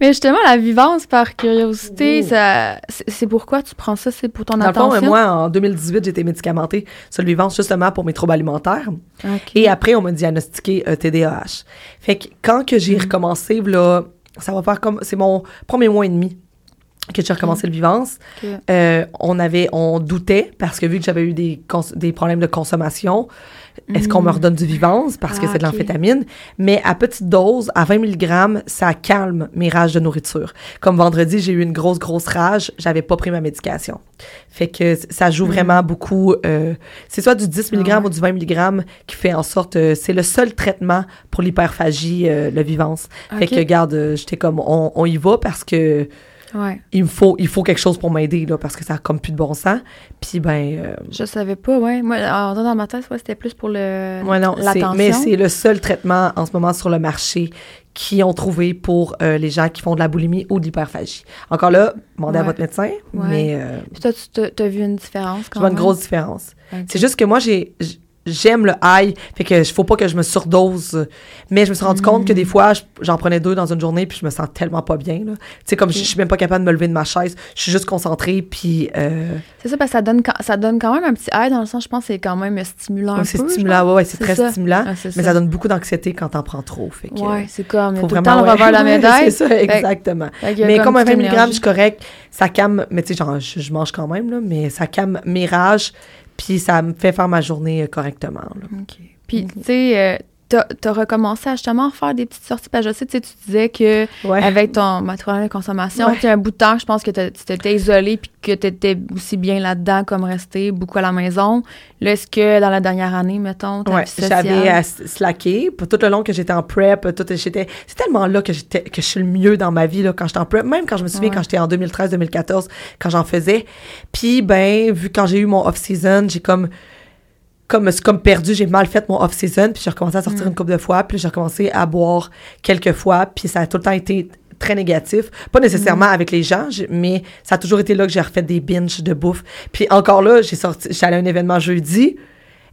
Mais justement, la vivance par curiosité, Oh. ça, c'est pourquoi tu prends ça, c'est pour ton Dans le fond, attention? moi, en 2018, j'ai été médicamentée sur le vivance justement pour mes troubles alimentaires. Et après, on m'a diagnostiqué euh, TDAH. Fait que quand que Mm. j'ai recommencé, là, ça va faire comme... C'est mon premier mois et demi que j'ai recommencé le Vivance. Euh, on avait, on doutait parce que vu que j'avais eu des problèmes de consommation, est-ce qu'on me redonne du Vivance parce que Ah, c'est de ok. l'amphétamine? Mais à petite dose, à 20 mg, ça calme mes rages de nourriture. Comme vendredi, j'ai eu une grosse, grosse rage, j'avais pas pris ma médication. Fait que ça joue vraiment beaucoup. euh, c'est soit du 10 mg Ah ouais. ou du 20 mg qui fait en sorte. euh, c'est le seul traitement pour l'hyperphagie, euh, le Vivance. Fait que, garde, j'étais comme, on, on y va parce que Ouais. il me faut, il faut quelque chose pour m'aider, là, parce que ça a comme plus de bon sens. Puis, ben, euh, Je savais pas, ouais. Moi, en dans ma tête, ouais, c'était plus pour le ouais, non, mais c'est le seul traitement en ce moment sur le marché qui ont trouvé pour euh, les gens qui font de la boulimie ou de l'hyperphagie. Encore là, demandez à votre médecin, mais euh, Puis toi, tu t'as vu une différence je quand vois une grosse différence. C'est juste que moi, j'ai j'aime le high, fait que faut pas que je me surdose. Mais je me suis rendu compte que Mm. des fois, je- j'en prenais deux dans une journée, puis je me sens tellement pas bien. Tu sais, comme je je suis même pas capable de me lever de ma chaise, je suis juste concentrée, puis euh, C'est ça, parce que ça donne, quand- ça donne quand même un petit air dans le sens, je pense que c'est quand même stimulant ouais, c'est stimulant. Ouais, ouais, c'est très ça. stimulant. Ah, Mais ça. ça donne beaucoup d'anxiété quand t'en prends trop. Fait que, Ouais, c'est comme, faut tout le vraiment temps le ouais. revers de la médaille. c'est ça, exactement. Fait a Mais comme un toute 20 une mg, je suis correct. Ça calme, mais tu sais, genre, je, je mange quand même, là, mais ça calme mes rages, puis ça me fait faire ma journée euh, correctement. Puis, tu sais, euh, t'as t'as recommencé à justement faire des petites sorties. Parce que je sais, tu sais, tu disais que Ouais. avec ton ma problème de consommation, Ouais. un bout de temps, je pense que tu t'étais isolé puis que tu étais aussi bien là-dedans comme resté beaucoup à la maison. Là, est-ce que dans la dernière année, mettons, ta Ouais, j'avais à s- slacké. Pour tout le long que j'étais en prep, tout, j'étais, c'est tellement là que j'étais, que je suis le mieux dans ma vie, là, quand j'étais en prep. Même quand je me souviens, Ouais. quand j'étais en 2013-2014, quand j'en faisais. Puis, ben, vu quand j'ai eu mon off-season, j'ai comme, comme, comme perdu, j'ai mal fait mon off-season, puis j'ai recommencé à sortir Mm. une couple de fois, puis j'ai recommencé à boire quelques fois, puis ça a tout le temps été très négatif. Pas nécessairement avec les gens, mais ça a toujours été là que j'ai refait des binges de bouffe. Puis encore là, j'ai sorti, allée à un événement jeudi,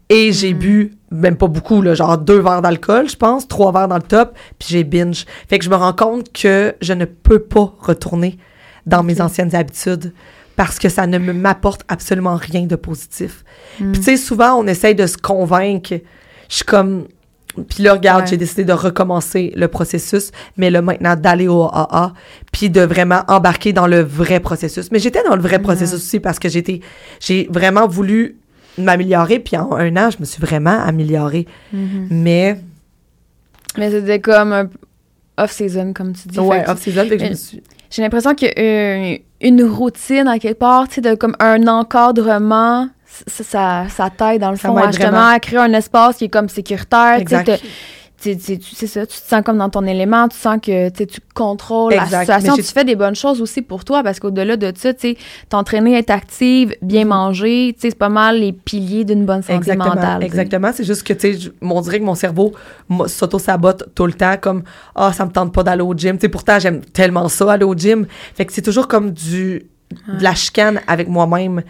et j'ai bu, même pas beaucoup, là, genre deux verres d'alcool, je pense, trois verres dans le top, puis j'ai binge. Fait que je me rends compte que je ne peux pas retourner dans mes anciennes habitudes parce que ça ne me m'apporte absolument rien de positif. Puis tu sais, souvent, on essaye de se convaincre. Je suis comme... Puis là, regarde, Ouais. j'ai décidé de recommencer le processus, mais là, maintenant, d'aller au AA, puis de vraiment embarquer dans le vrai processus. Mais j'étais dans le vrai processus aussi parce que j'étais... J'ai vraiment voulu m'améliorer, puis en un an, je me suis vraiment améliorée. Mhm. Mais, Mais c'était comme un off-season, comme tu dis. ouais, off-season, fait que je me suis... J'ai l'impression que euh, une routine, à quelque part, tu sais, de comme un encadrement, ça, ça, ça t'aide, dans le Ça fond, justement vraiment. à créer un espace qui est comme sécuritaire. tu sais, C'est ça, tu te sens comme dans ton élément, tu sens que tu contrôles la situation. Tu fais des bonnes choses aussi pour toi parce qu'au-delà de ça, tu t'entraîner, être active, bien manger, tu sais, c'est pas mal les piliers d'une bonne santé Exactement, mentale. exactement. C'est juste que, tu sais, on dirait que mon cerveau s'auto-sabote tout le temps, comme « Ah, ça me tente pas d'aller au gym. » Tu sais, pourtant, j'aime tellement ça, aller au gym. Fait que c'est toujours comme du de la chicane avec moi-même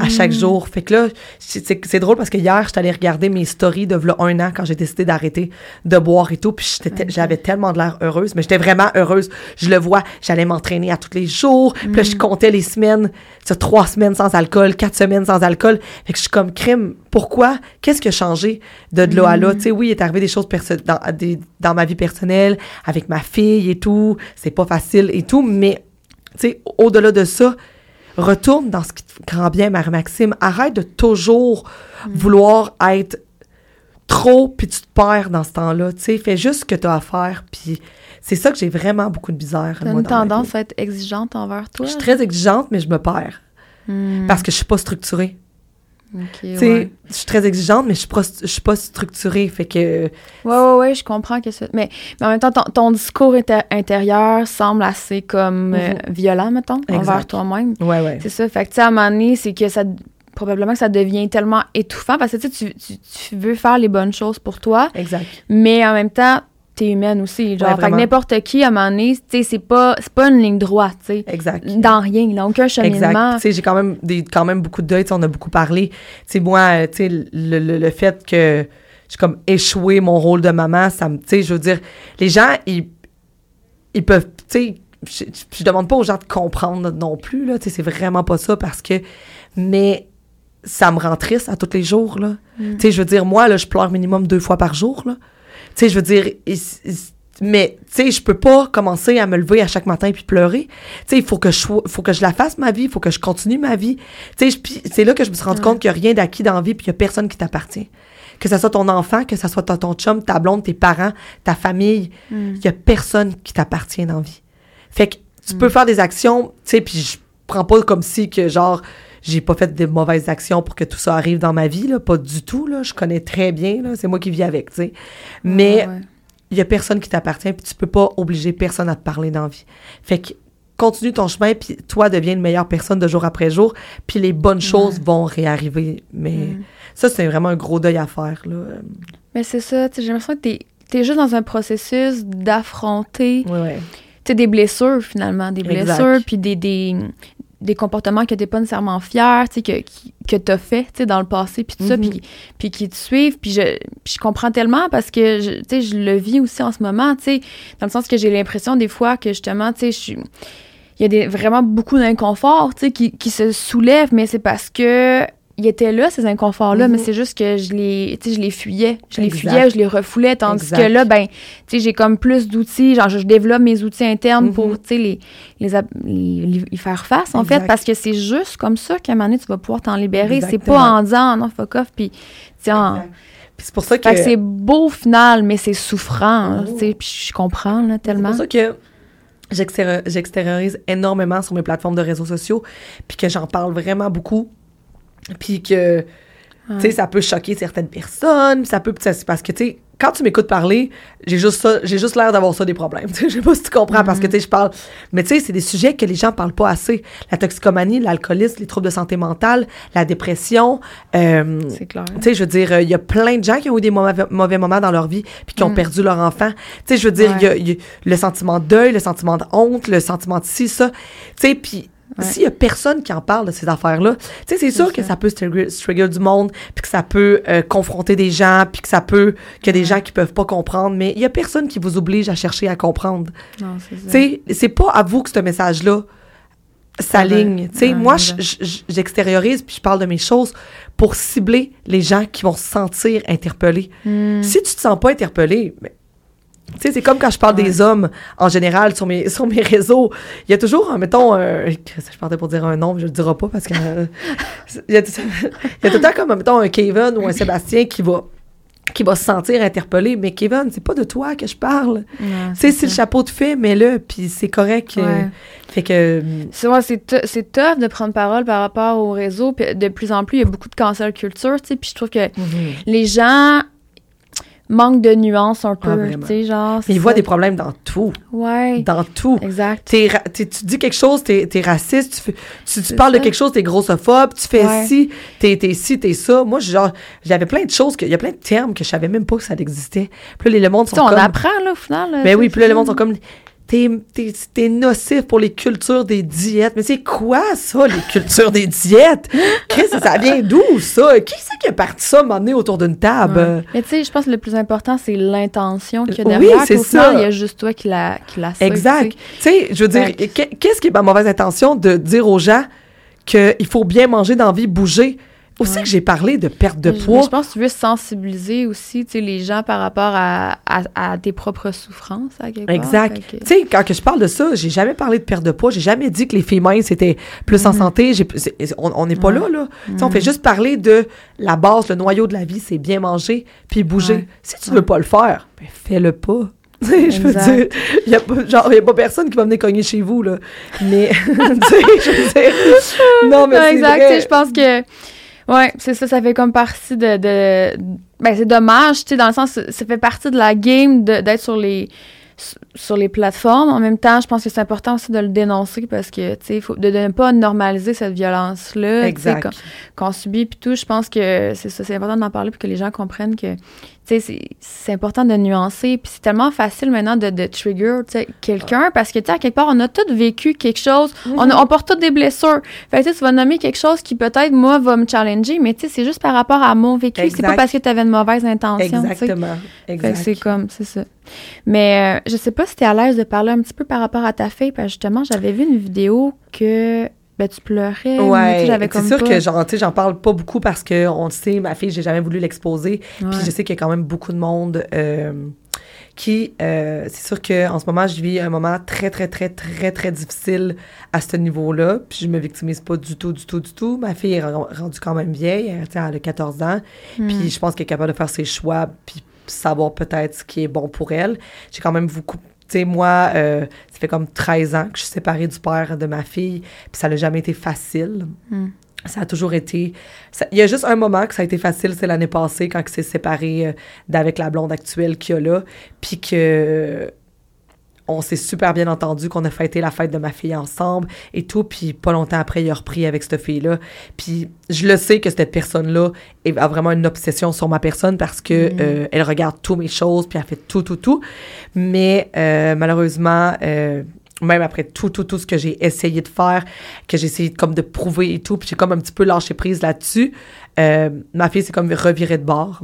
à chaque Mm. jour. Fait que là, c'est drôle parce que hier, j'étais allée regarder mes stories de v'là un an quand j'ai décidé d'arrêter de boire et tout. Puis j'avais tellement de l'air heureuse, mais j'étais vraiment heureuse. Je le vois, j'allais m'entraîner à tous les jours. Puis là, je Mm. comptais les semaines, trois semaines sans alcool, quatre semaines sans alcool. Fait que je suis comme crime. Pourquoi? Qu'est-ce qui a changé de de là à là? Tu sais, oui, il est arrivé des choses dans, des- dans ma vie personnelle, avec ma fille et tout. C'est pas facile et tout, mais tu sais, au-delà de ça, retourne dans ce qui te rend bien, Marie-Maxime. Arrête de toujours Mm. vouloir être trop, puis tu te perds dans ce temps-là. Tu sais, fais juste ce que tu as à faire, puis c'est ça que j'ai vraiment beaucoup de bizarre. T'as moi, une tendance à être exigeante envers toi? Je suis très exigeante, mais je me perds Hmm, parce que je suis pas structurée. Ok, Tu sais, ouais. je suis très exigeante, mais je je suis pas structurée. Fait que, Ouais, ouais, ouais, je comprends que ça. Mais, mais en même temps, ton, ton discours inter- intérieur semble assez comme euh, violent, mettons, envers Mhm. Toi-même. ouais, ouais. C'est ça. Fait que, tu sais, à un moment donné, c'est que ça. Probablement que ça devient tellement étouffant parce que tu, tu, tu veux faire les bonnes choses pour toi, Exact. mais en même temps, t'es humaine aussi. Genre, Ouais, fait que vraiment. n'importe qui, à un moment donné, c'est pas, c'est pas une ligne droite, tu sais. Exact. Dans rien, là, aucun cheminement. Exact. J'ai quand même des quand même beaucoup de deuil, on a beaucoup parlé. Tu moi, euh, tu le, le, le fait que j'ai comme échoué mon rôle de maman, ça me tu sais je veux dire les gens ils ils peuvent tu sais je, je demande pas aux gens de comprendre non plus là, tu sais c'est vraiment pas ça parce que mais ça me rend triste à tous les jours là. Mm. Tu sais je veux dire moi là je pleure minimum deux fois par jour là. Tu sais je veux dire il- il- Mais, tu sais, je peux pas commencer à me lever à chaque matin puis pleurer. Tu sais, il faut que je faut que je la fasse ma vie, il faut que je continue ma vie. Tu sais, c'est là que je me suis rendu compte qu'il y a rien d'acquis dans la vie puis il y a personne qui t'appartient. Que ce soit ton enfant, que ce soit ton, ton chum, ta blonde, tes parents, ta famille, il y a personne qui t'appartient dans la vie. Fait que tu peux faire des actions, tu sais, puis je prends pas comme si que genre j'ai pas fait de mauvaises actions pour que tout ça arrive dans ma vie là, pas du tout là, je connais très bien là, c'est moi qui vis avec, tu sais. Mais Ouais, ouais. il y a personne qui t'appartient puis tu peux pas obliger personne à te parler dans la vie. Fait que continue ton chemin puis toi deviens une meilleure personne de jour après jour puis les bonnes choses vont réarriver mais Mm. ça c'est vraiment un gros deuil à faire là. Mais c'est ça, j'ai l'impression que t'es es juste dans un processus d'affronter Ouais des blessures finalement, des blessures, puis des, des, des comportements que t'es pas nécessairement fier, tu sais, que, que t'as fait, tu sais, dans le passé, puis tout ça, Mhm. puis, puis qui te suivent, puis je, je comprends tellement parce que, je- tu sais, je le vis aussi en ce moment, tu sais, dans le sens que j'ai l'impression des fois que justement, tu sais, je suis... Il y a des, vraiment beaucoup d'inconfort, tu sais, qui, qui se soulèvent, mais c'est parce que il était là, ces inconforts-là, Mhm. mais c'est juste que je les, je les fuyais. Je les fuyais, je les refoulais, tandis Exact. que là, ben, j'ai comme plus d'outils, genre, je, je développe mes outils internes Mhm. pour, les, les, les- faire face, en fait, parce que c'est juste comme ça qu'à un moment donné, tu vas pouvoir t'en libérer. C'est pas en disant, non, fuck off, puis, c'est pour ça que c'est beau au final, mais c'est souffrant, Oh. puis je comprends, là, C'est tellement. pour ça que j'extériorise énormément sur mes plateformes de réseaux sociaux, puis que j'en parle vraiment beaucoup, puis que, tu sais, ça peut choquer certaines personnes, ça peut... parce que, tu sais, quand tu m'écoutes parler, j'ai juste ça, j'ai juste l'air d'avoir ça des problèmes. Tu sais, Je sais pas si tu comprends, parce que, tu sais, je parle... Mais tu sais, c'est des sujets que les gens parlent pas assez. La toxicomanie, l'alcoolisme, les troubles de santé mentale, la dépression... euh, C'est clair. tu sais, je veux dire, il y a plein de gens qui ont eu des mauvais, mauvais moments dans leur vie puis qui ont perdu leur enfant. Tu sais, je veux dire, il y a- il y, a le sentiment de deuil, le sentiment de honte, le sentiment de ci, ça. Tu sais, puis Ouais. s'il y a personne qui en parle de ces affaires-là, tu sais, c'est sûr que ça. peut trigger, trigger du monde puis que ça peut euh, confronter des gens puis que ça peut... qu'il y a des gens qui peuvent pas comprendre, mais il y a personne qui vous oblige à chercher à comprendre. Non, c'est ça. Tu sais, c'est pas à vous que ce message-là s'aligne. Tu sais, moi, j'extériorise puis je parle de mes choses pour cibler les gens qui vont se sentir interpellés. Hmm. Si tu te sens pas interpellé, tu sais, c'est comme quand je parle Ouais. des hommes en général sur mes, sur mes réseaux. Il y a toujours, un, mettons, un, je partais pour dire un nom, mais je le dirai pas parce que. euh, il, y a, tout- il y a tout le temps comme, mettons, un Kevin ou un Sébastien qui va qui va se sentir interpellé. Mais Kevin, c'est pas de toi que je parle. Tu sais, c'est le chapeau te fait, mets-le, puis c'est correct. euh. Fait que. C'est tough de prendre parole par rapport au réseau. Puis de plus en plus, il y a beaucoup de cancel culture, tu sais. Puis je trouve que les gens manquent de nuances un peu, Ah, tu sais, genre. voient ça. des problèmes dans tout. Ouais. Dans tout. Exact. T'es ra- t'es- tu dis quelque chose, t'es es raciste, tu, tu, parles ça. de quelque chose, t'es grossophobe, tu fais Ouais. ci, t'es t'es ci, t'es ça. Moi, genre, j'avais plein de choses, il y a plein de termes que je savais même pas que ça existait. Puis là, les- le monde sont sais, on comme... apprend, là, au final. là, Ben oui, puis là, le monde sont comme... T'es t'es- t'es nocif pour les cultures des diètes. Mais c'est quoi, ça, les cultures des diètes? Qu'est-ce que ça vient d'où, ça? Qui c'est qui a parti ça, m'emmener autour d'une table? Ouais. Mais tu sais, je pense que le plus important, c'est l'intention qu'il y a Oui, derrière. c'est qu'au ça. il y a juste toi qui la, qui la Exact. tu sais. Je veux dire, qu'est-ce qui est ma mauvaise intention de dire aux gens qu'il faut bien manger dans la vie, bouger? Aussi Ouais. que j'ai parlé de perte de je- poids. Je pense que tu veux sensibiliser aussi les gens par rapport à, à, à tes propres souffrances, à quelque part. Exact. Que- Tu sais, quand que je parle de ça, j'ai jamais parlé de perte de poids. J'ai jamais dit que les filles minces étaient plus en santé. J'ai- c'est- on n'est pas Mhm. Ouais. là, là. Tu sais, On fait juste parler de la base, le noyau de la vie, c'est bien manger puis bouger. Ouais. Si tu veux pas le faire, ben fais-le pas. Tu sais, je veux dire, il y a pas, genre, y a pas personne qui va venir cogner chez vous, là. Mais, tu sais, je veux dire, non, mais c'est exact. Je pense que. Ouais, c'est ça, ça fait comme partie de. de ben, c'est dommage, tu sais, dans le sens, ça fait partie de la game d'être sur les sur les plateformes. En même temps, je pense que c'est important aussi de le dénoncer parce que, tu sais, faut de, de ne pas normaliser cette violence-là, qu'on subit puis tout. Je pense que c'est ça, c'est important d'en parler pour que les gens comprennent que, c'est- c'est important de nuancer. Puis c'est tellement facile maintenant de, de trigger, tu quelqu'un parce que, tu sais, à quelque part, on a tous vécu quelque chose. on, a- on porte toutes des blessures. Fait que, tu tu vas nommer quelque chose qui peut-être, moi, va me challenger, mais, tu sais, c'est juste par rapport à mon vécu. C'est pas parce que tu avais une mauvaise intention, tu. Exactement. C'est comme, c'est ça. Mais euh, je sais pas si t'es à l'aise de parler un petit peu par rapport à ta fille, parce que justement, j'avais vu une vidéo que ben, tu pleurais. Ouais, c'est sûr pas- que genre, tu sais, j'en parle pas beaucoup parce que on le sait, ma fille, j'ai jamais voulu l'exposer. Ouais. Puis je sais qu'il y a quand même beaucoup de monde euh, qui, euh, c'est sûr qu'en ce moment, je vis un moment très, très, très, très, très difficile à ce niveau-là. Puis je me victimise pas du tout, du tout, du tout. Ma fille est rendue quand même vieille, elle, a 14 ans. Puis je pense qu'elle est capable de faire ses choix, puis savoir peut-être ce qui est bon pour elle. J'ai quand même beaucoup tu sais, moi, euh, ça fait comme 13 ans que je suis séparée du père de ma fille, puis ça n'a jamais été facile. Hmm. Ça a toujours été. ça- Il y a juste un moment que ça a été facile, c'est l'année passée, quand il s'est séparé euh, d'avec la blonde actuelle qu'il y a là, puis que on s'est super bien entendu, qu'on a fêté la fête de ma fille ensemble et tout, puis pas longtemps après, il a repris avec cette fille-là. Puis je le sais que cette personne-là a vraiment une obsession sur ma personne parce que euh, elle regarde tous mes choses, puis elle fait tout, tout, tout. Mais euh, malheureusement, euh, même après tout, tout, tout ce que j'ai essayé de faire, que j'ai essayé comme de prouver et tout, puis j'ai comme un petit peu lâché prise là-dessus, ma fille s'est comme revirée de bord.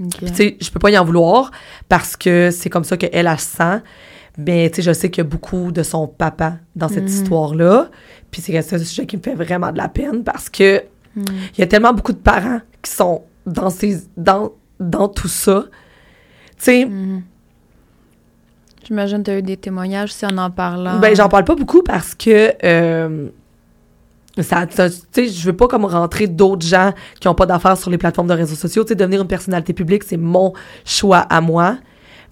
Ok. Puis, tu sais, je peux pas y en vouloir parce que c'est comme ça qu'elle, elle se sent. Mais, tu sais, je sais qu'il y a beaucoup de son papa dans cette Mhm. histoire-là. Puis c'est un sujet qui me fait vraiment de la peine parce que Hmm. il y a tellement beaucoup de parents qui sont dans, ces, dans, dans tout ça. Tu sais, Mhm. J'imagine que tu as eu des témoignages aussi en en parlant. Ben, j'en parle pas beaucoup parce que euh, ça, ça- tu sais, je veux pas comme rentrer d'autres gens qui ont pas d'affaires sur les plateformes de réseaux sociaux. Tu sais, devenir une personnalité publique, c'est mon choix à moi.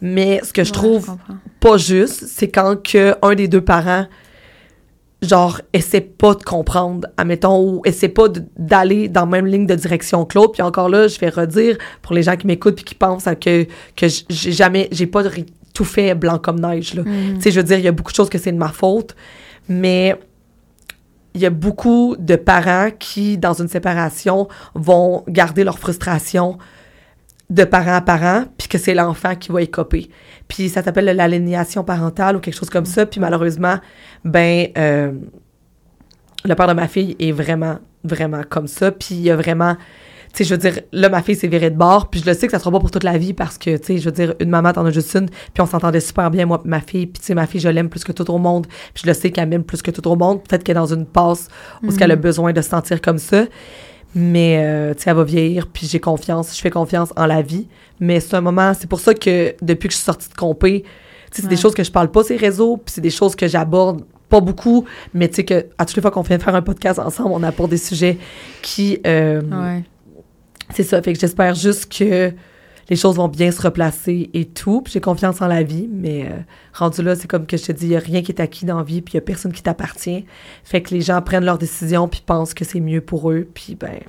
Mais ce que je Ouais, trouve comprends. Pas juste, c'est quand que un des deux parents, genre, essaie pas de comprendre, admettons, ou essaie pas d'aller dans la même ligne de direction que l'autre. Puis encore là, je vais redire pour les gens qui m'écoutent puis qui pensent que, que j'ai jamais, j'ai pas tout fait blanc comme neige, là. Mhm. Tu sais, je veux dire, il y a beaucoup de choses que c'est de ma faute, mais il y a beaucoup de parents qui, dans une séparation, vont garder leur frustration de parent à parent, puis que c'est l'enfant qui va écoper. Puis ça s'appelle l'aliénation parentale ou quelque chose comme ça. Puis malheureusement, ben, euh, le père de ma fille est vraiment, vraiment comme ça. Puis il y a vraiment, tu sais, je veux dire, là, ma fille s'est virée de bord. Puis je le sais que ça sera pas pour toute la vie parce que, tu sais, je veux dire, une maman, t'en as juste une. Puis on s'entendait super bien, moi, ma fille. Puis tu sais, ma fille, je l'aime plus que tout au monde. Puis je le sais qu'elle m'aime plus que tout au monde. Peut-être qu'elle est dans une passe où ce qu'elle a besoin de se sentir comme ça. Mais, euh, tu sais, elle va vieillir, puis j'ai confiance, je fais confiance en la vie. Mais c'est un moment, c'est pour ça que depuis que je suis sortie de compé, tu sais, c'est des choses que je parle pas ces réseaux, puis c'est des choses que j'aborde pas beaucoup, mais tu sais que à toutes les fois qu'on vient faire un podcast ensemble, on apporte des sujets qui, euh, Ouais. c'est ça. Fait que j'espère juste que les choses vont bien se replacer et tout. J'ai confiance en la vie, mais euh, rendu là, c'est comme que je te dis, il a rien qui est acquis dans la vie, puis il a personne qui t'appartient. Fait que les gens prennent leurs décisions, puis pensent que c'est mieux pour eux. Puis ben,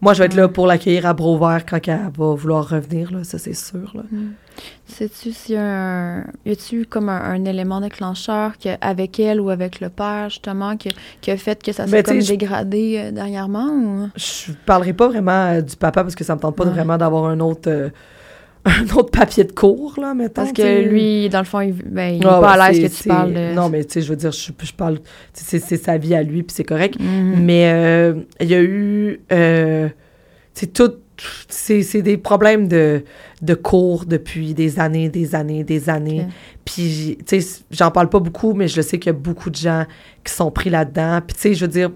moi, je vais être là pour l'accueillir à bras ouverts quand elle va vouloir revenir, là, ça c'est sûr. Là. Sais-tu s'il y a un. Y a-tu comme un, un élément déclencheur que, avec elle ou avec le père, justement, que- qui a fait que ça s'est Ben, tu comme dégradé euh, dernièrement ou? Je parlerai pas vraiment euh, du papa parce que ça me tente pas Ouais. vraiment d'avoir un autre, euh, un autre papier de cours, là, mettons. Parce que lui, dans le fond, il, ben, il est Ah, pas ouais, à l'aise que tu parles de. Non, mais tu sais, je veux dire, je, je parle. C'est sa vie à lui, puis c'est correct. Mhm. Mais euh, il y a eu. euh, c'est tout. C'est des problèmes de, de cours depuis des années, des années, des années. Puis, tu sais, j'en parle pas beaucoup, mais je le sais qu'il y a beaucoup de gens qui sont pris là-dedans. Puis, tu sais, je veux dire,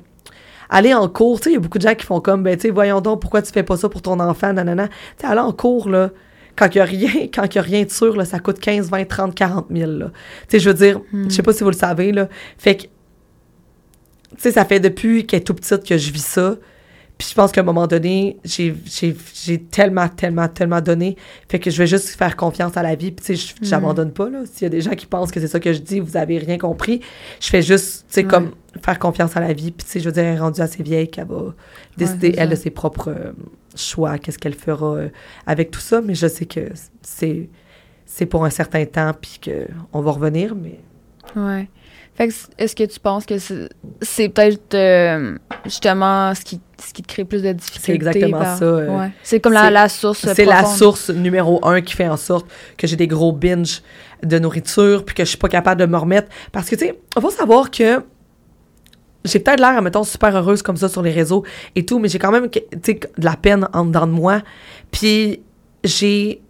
aller en cours, tu sais, il y a beaucoup de gens qui font comme, ben, tu sais, voyons donc, pourquoi tu fais pas ça pour ton enfant, nanana. Tu sais, aller en cours, là, quand il y a rien, quand il y a rien de sûr, là, ça coûte 15, 20, 30, 40 000, là. Tu sais, je veux dire, je sais pas si vous le savez, là. Fait que, tu sais, ça fait depuis qu'elle est tout petite que je vis ça. Puis je pense qu'à un moment donné, j'ai, j'ai, j'ai tellement, tellement, tellement donné. Fait que je vais juste faire confiance à la vie. Puis tu sais, je- j'abandonne pas, là. S'il y a des gens qui pensent que c'est ça que je dis, vous avez rien compris. Je fais juste, tu sais, comme faire confiance à la vie. Puis tu sais, je veux dire, elle est rendue assez vieille qu'elle va décider, elle, de ses propres euh, choix, qu'est-ce qu'elle fera euh, avec tout ça. Mais je sais que c'est, c'est pour un certain temps, puis qu'on va revenir, mais... Ouais. Fait que est-ce que tu penses que c'est peut-être euh, justement ce qui, ce qui te crée plus de difficultés? C'est exactement par- ça, euh, ouais. C'est comme la, la source. C'est la source numéro un qui fait en sorte que j'ai des gros binges de nourriture puis que je suis pas capable de me remettre. Parce que, tu sais, faut savoir que j'ai peut-être l'air, mettons, super heureuse comme ça sur les réseaux et tout, mais j'ai quand même, tu sais, de la peine en dedans de moi. Puis j'ai...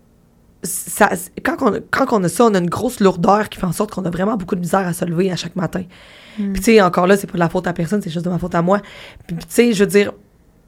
Ça, quand, on, quand on a ça, on a une grosse lourdeur qui fait en sorte qu'on a vraiment beaucoup de misère à se lever à chaque matin. Puis, tu sais, encore là, c'est pas de la faute à personne, c'est juste de ma faute à moi. Puis, tu sais, je veux dire,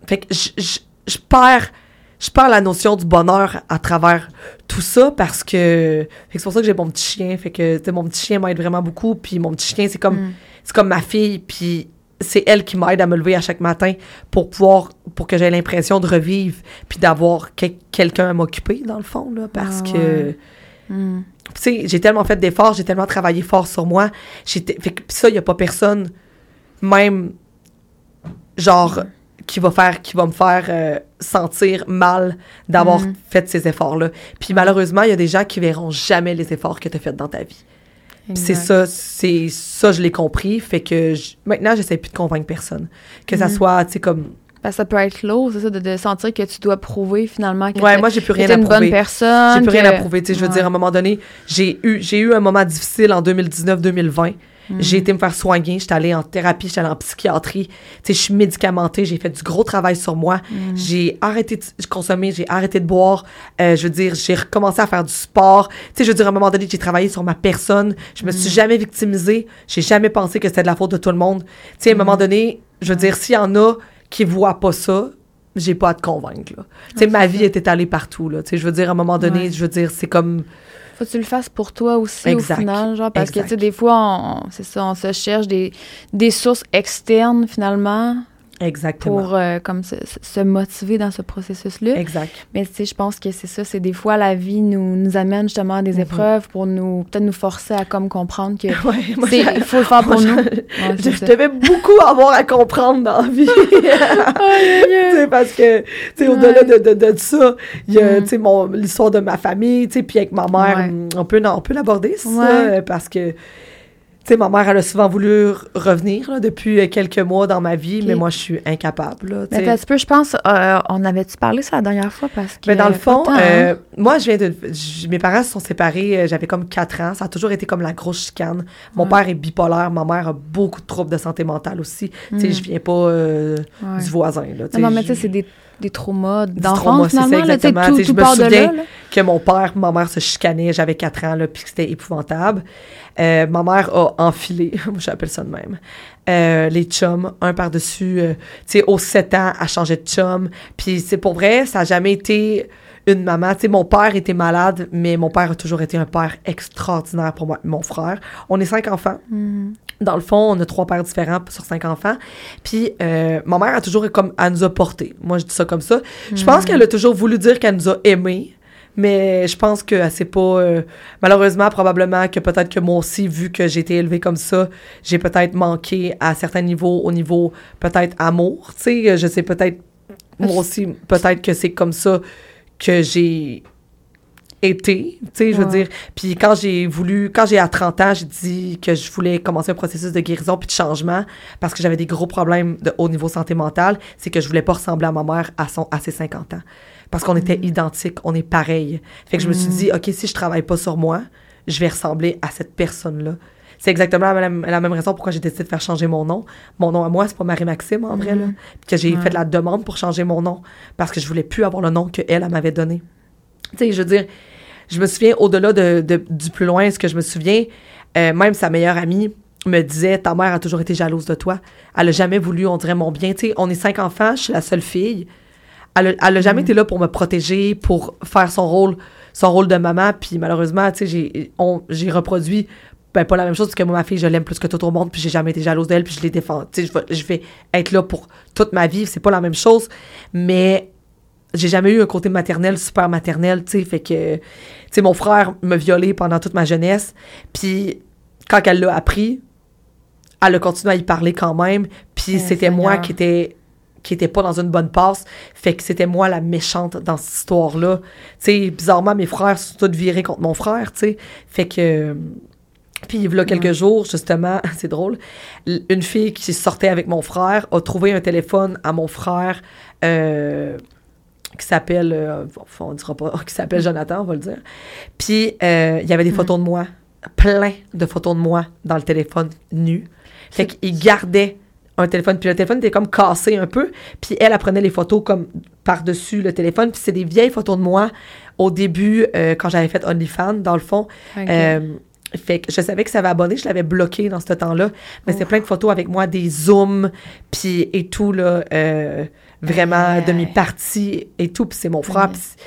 fait que je, perds, je perds la notion du bonheur à travers tout ça parce que, fait que c'est pour ça que j'ai mon petit chien. Fait que, mon petit chien m'aide vraiment beaucoup. Puis mon petit chien, c'est comme, Mm. C'est comme ma fille. Puis c'est elle qui m'aide à me lever à chaque matin pour pouvoir, pour que j'ai l'impression de revivre puis d'avoir que- quelqu'un à m'occuper, dans le fond, là. Parce Ah que, ouais. Mm. tu sais, j'ai tellement fait d'efforts, j'ai tellement travaillé fort sur moi. J'étais, fait que pis ça, il y a pas personne, même, genre, qui va faire, qui va me faire euh, sentir mal d'avoir Mhm. fait ces efforts-là. Puis malheureusement, il y a des gens qui verront jamais les efforts que tu as fait dans ta vie. C'est ça, c'est ça, je l'ai compris. Fait que je- maintenant, j'essaie plus de convaincre personne. Que ça Mhm. soit, tu sais, comme. Que ça peut être lourd, c'est ça, de, de sentir que tu dois prouver finalement que Ouais, moi, j'ai plus rien à une bonne prouver. personne. J'ai plus rien à prouver. Tu sais, je veux dire, à un moment donné, j'ai eu, j'ai eu un moment difficile en 2019-2020. J'ai été me faire soigner. J'étais allée en thérapie, j'étais allée en psychiatrie. Tu sais, je suis médicamentée. J'ai fait du gros travail sur moi. Mhm. J'ai arrêté de consommer, j'ai arrêté de boire. Euh, je veux dire, j'ai recommencé à faire du sport. Tu sais, je veux dire, à un moment donné, j'ai travaillé sur ma personne. Je me suis Mhm. jamais victimisée. J'ai jamais pensé que c'était de la faute de tout le monde. Tu sais, à un moment donné, je veux dire, s'il y en a qui voient pas ça, j'ai pas à te convaincre, là. Tu sais, Ouais, ma vie est étalée partout, là. Tu sais, je veux dire, à un moment donné, Ouais. je veux dire, c'est comme... Faut que tu le fasses pour toi aussi Exact. au final, genre parce que tu sais des fois on, c'est ça, on se cherche des, des sources externes finalement Exactement. pour euh, comme se, motiver dans ce processus-là. Exact. Mais tu sais, je pense que c'est ça, c'est des fois la vie nous, nous amène justement à des Mhm. épreuves pour nous peut-être nous forcer à comme comprendre que Ouais, il faut le faire pour moi, nous. Ouais, Je devais beaucoup avoir à comprendre dans la vie. Tu sais, parce que, tu sais, au-delà de, de, de ça, il y a, Mm. tu sais, l'histoire de ma famille, tu sais, puis avec ma mère, on peut, on peut l'aborder, ça, parce que, tu sais, ma mère, elle a souvent voulu re- revenir, là, depuis euh, quelques mois dans ma vie, mais moi, je suis incapable, là, Mais un petit peu, je pense, euh, on avait-tu parlé ça la dernière fois? Parce que. Mais dans le fond, Attends, hein? euh, moi, je viens de. mes parents se sont séparés, euh, j'avais comme 4 ans. Ça a toujours été comme la grosse chicane. Mon Ouais. père est bipolaire, ma mère a beaucoup de troubles de santé mentale aussi. Tu sais, Mm. je viens pas euh, Ouais. du voisin, là. Non, mais tu sais, c'est des, des traumas trauma, d'enfance, finalement. là, tout, sais, je tout me part souviens- là. là. que mon père, ma mère se chicanait, j'avais 4 ans, là, puis c'était épouvantable. Euh, ma mère a enfilé, moi j'appelle ça de même, euh, les chums, un par-dessus, euh, tu sais, aux 7 ans, à changer de chum. Puis c'est pour vrai, ça n'a jamais été une maman. Tu sais, mon père était malade, mais mon père a toujours été un père extraordinaire pour moi, mon frère. On est cinq enfants. Mhm. Dans le fond, on a trois pères différents sur cinq enfants. Puis, euh, ma mère a toujours comme, elle nous a portés. Moi, je dis ça comme ça. Je pense qu'elle a toujours voulu dire qu'elle nous a aimés. Mais je pense que c'est pas. euh, malheureusement, probablement que peut-être que moi aussi, vu que j'ai été élevée comme ça, j'ai peut-être manqué à certains niveaux, au niveau peut-être amour. Tu sais, je sais peut-être. Moi aussi, peut-être que c'est comme ça que j'ai été, tu sais, je veux Ouais. dire. Puis quand j'ai voulu, quand j'ai à 30 ans, j'ai dit que je voulais commencer un processus de guérison puis de changement parce que j'avais des gros problèmes de haut niveau santé mentale, c'est que je voulais pas ressembler à ma mère à son à ses 50 ans parce qu'on était identiques, on est pareils. Fait que je me suis dit OK, si je travaille pas sur moi, je vais ressembler à cette personne-là. C'est exactement la, même- la même raison pourquoi j'ai décidé de faire changer mon nom. Mon nom à moi, c'est pas Marie-Maxime, en vrai, là. Puis que j'ai Ouais. fait la demande pour changer mon nom parce que je voulais plus avoir le nom qu'elle, elle m'avait donné. Tu sais, je veux dire, je me souviens, au-delà de, de- du plus loin, ce que je me souviens, euh, même sa meilleure amie me disait, ta mère a toujours été jalouse de toi. Elle a jamais voulu, on dirait, mon bien. Tu sais, on est cinq enfants, je suis la seule fille. Elle a, elle a jamais été là pour me protéger, pour faire son rôle, son rôle de maman. Puis malheureusement, tu sais, j'ai, reproduit ben, pas la même chose, parce que moi, ma fille, je l'aime plus que tout au monde, puis j'ai jamais été jalouse d'elle, puis je l'ai défendue. Tu sais, je vais, je vais être là pour toute ma vie, c'est pas la même chose, mais j'ai jamais eu un côté maternel, super maternel, tu sais, fait que, tu sais, mon frère m'a violé pendant toute ma jeunesse, puis quand elle l'a appris, elle a continué à y parler quand même, puis Eh, c'était moi qui était qui était pas dans une bonne passe, fait que c'était moi la méchante dans cette histoire-là. Tu sais, bizarrement, mes frères sont tous virés contre mon frère, tu sais, fait que... Puis, il y a quelques jours, justement, c'est drôle, une fille qui sortait avec mon frère a trouvé un téléphone à mon frère euh, qui s'appelle, euh, enfin, on dira pas, qui s'appelle Jonathan, on va le dire. Puis, euh, il y avait des photos de moi, plein de photos de moi dans le téléphone nu. Fait qu'il gardait un téléphone, puis le téléphone était comme cassé un peu, puis elle, elle prenait les photos comme par-dessus le téléphone, puis c'est des vieilles photos de moi au début, euh, quand j'avais fait OnlyFans, dans le fond. Euh, fait que je savais que ça avait abonné, je l'avais bloqué dans ce temps-là. Mais c'était Ouf. plein de photos avec moi, des zooms, puis et tout, là. euh, vraiment Aïe, de mes aïe. parties et tout, puis c'est mon frère. Ouais. puis c'est-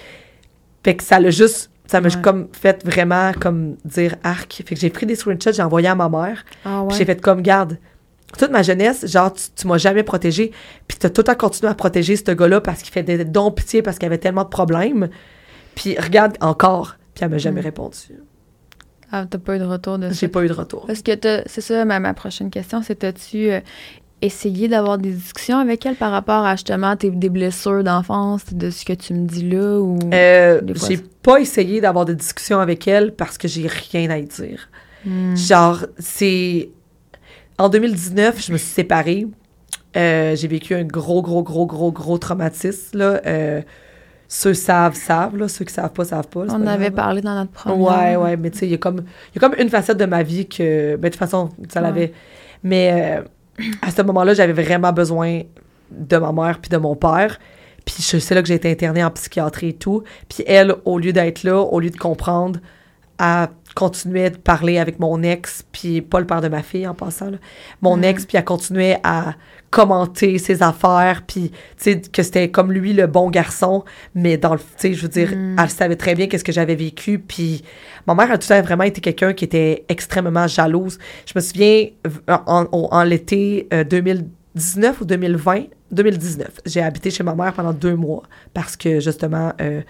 fait que ça l'a juste, ça m'a Ouais. comme fait vraiment comme dire arc. Fait que j'ai pris des screenshots, j'ai envoyé à ma mère, Ah puis ouais. j'ai fait comme, garde, toute ma jeunesse, genre, tu, tu m'as jamais protégée, puis t'as tout temps continué à protéger ce gars-là parce qu'il fait des dons pitié, parce qu'il avait tellement de problèmes. Puis regarde encore, puis elle m'a jamais Mm. répondu. Ah, t'as pas eu de retour de ça? J'ai pas eu de retour. Parce que t'as- c'est ça, ma, ma prochaine question, c'est as-tu euh, essayé d'avoir des discussions avec elle par rapport à justement tes, des blessures d'enfance, de ce que tu me dis là ou Euh, j'ai pas essayé d'avoir des discussions avec elle parce que j'ai rien à y dire. Hmm. Genre, c'est. En 2019, je me suis séparée. Euh, j'ai vécu un gros, gros, gros, gros, gros traumatisme. Là. Euh, ceux savent, savent. Là. Ceux qui savent pas, savent pas. On pas avait grave. parlé dans notre première. Ouais, ouais, mais tu sais, il y a comme il y a comme une facette de ma vie que ben, de toute façon, ça Ouais. l'avait mais euh, à ce moment-là, j'avais vraiment besoin de ma mère puis de mon père. Puis je- c'est là que j'ai été internée en psychiatrie et tout. Puis elle, au lieu d'être là, au lieu de comprendre, a continué de parler avec mon ex, puis pas le père de ma fille en passant, là. mon Mhm. ex, puis a continué à commenter ses affaires, puis tu sais, que c'était comme lui le bon garçon, mais dans le, tu sais, je veux dire, Mhm. elle savait très bien qu'est-ce que j'avais vécu, puis ma mère a tout à fait vraiment été quelqu'un qui était extrêmement jalouse. Je me souviens, en, en- en l'été euh, 2019 ou 2020, 2019, j'ai habité chez ma mère pendant deux mois parce que justement, euh,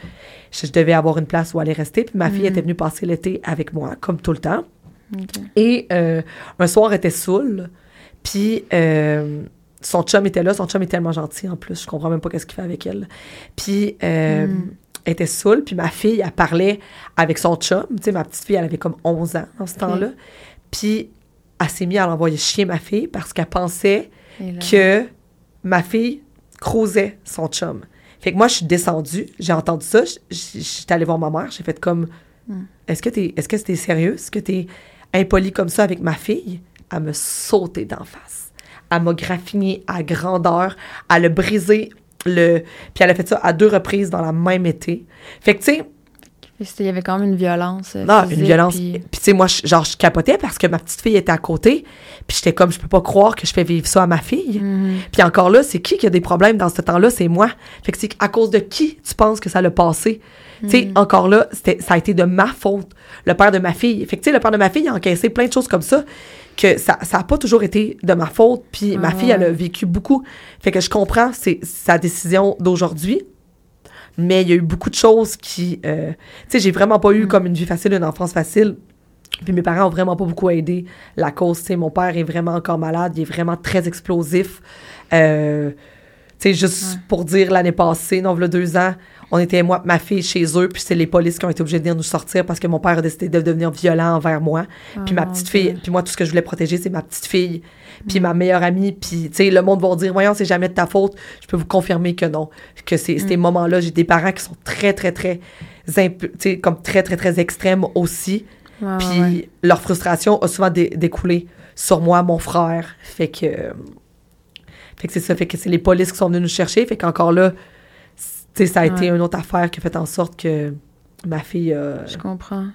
je, je devais avoir une place où aller rester. Puis ma fille Mhm. était venue passer l'été avec moi, comme tout le temps. Et euh, un soir, elle était saoule. Puis euh, son chum était là. Son chum est tellement gentil en plus. Je comprends même pas qu'est-ce qu'il fait avec elle. Puis euh, Mm. elle était saoule. Puis ma fille, elle parlait avec son chum. Tu sais, ma petite fille, elle avait comme 11 ans dans ce temps-là. Puis elle s'est mise à l'envoyer chier ma fille parce qu'elle pensait que ma fille croisait son chum. Fait que moi, je suis descendue, j'ai entendu ça, suis allée voir ma mère, j'ai fait comme Hmm. Est-ce que t'es est-ce que t'es sérieux? Est-ce que t'es impoli comme ça avec ma fille? Elle me sauté d'en face. Elle m'a graffiné à grandeur, elle a brisé le. Puis elle a fait ça à deux reprises dans la même été. Fait que, tu sais, Il y avait quand même une violence. euh, non, une violence. puis- Puis, tu sais, moi, je- genre, je capotais parce que ma petite fille était à côté. Puis, j'étais comme, je peux pas croire que je fais vivre ça à ma fille. Mhm. Puis encore là, c'est qui qui a des problèmes dans ce temps-là? C'est moi. Fait que c'est à cause de qui tu penses que ça l'a passé? Tu sais, encore là, ça a été de ma faute, le père de ma fille. Fait que tu sais, le père de ma fille a encaissé plein de choses comme ça, que ça ça a pas toujours été de ma faute. Puis ma Ah fille, elle a vécu beaucoup. Fait que je comprends, sa décision d'aujourd'hui. Mais il y a eu beaucoup de choses qui... euh, tu sais, j'ai vraiment pas eu comme une vie facile, une enfance facile. Puis mes parents ont vraiment pas beaucoup aidé la cause. Tu sais, mon père est vraiment encore malade, il est vraiment très explosif. Euh, tu sais, juste Ouais. pour dire, l'année passée, non, voilà deux ans, on était, moi ma fille, chez eux, puis c'est les polices qui ont été obligés de venir nous sortir parce que mon père a décidé de devenir violent envers moi. Puis Ah, ma mon petite fille, puis moi, tout ce que je voulais protéger, c'est ma petite fille, puis Mm. ma meilleure amie. Puis, tu sais, le monde va dire, voyons, c'est jamais de ta faute. Je peux vous confirmer que non. Que c'est Mm. ces moments-là, j'ai des parents qui sont très, très, très, impu- tu sais, comme très, très, très extrêmes aussi. Puis ouais. leur frustration a souvent dé- découlé sur moi, mon frère. Fait que. fait que c'est ça. Fait que c'est les polices qui sont venus nous chercher. Fait qu'encore là, sais, ça a été une autre affaire qui a fait en sorte que ma fille. euh, Je comprends.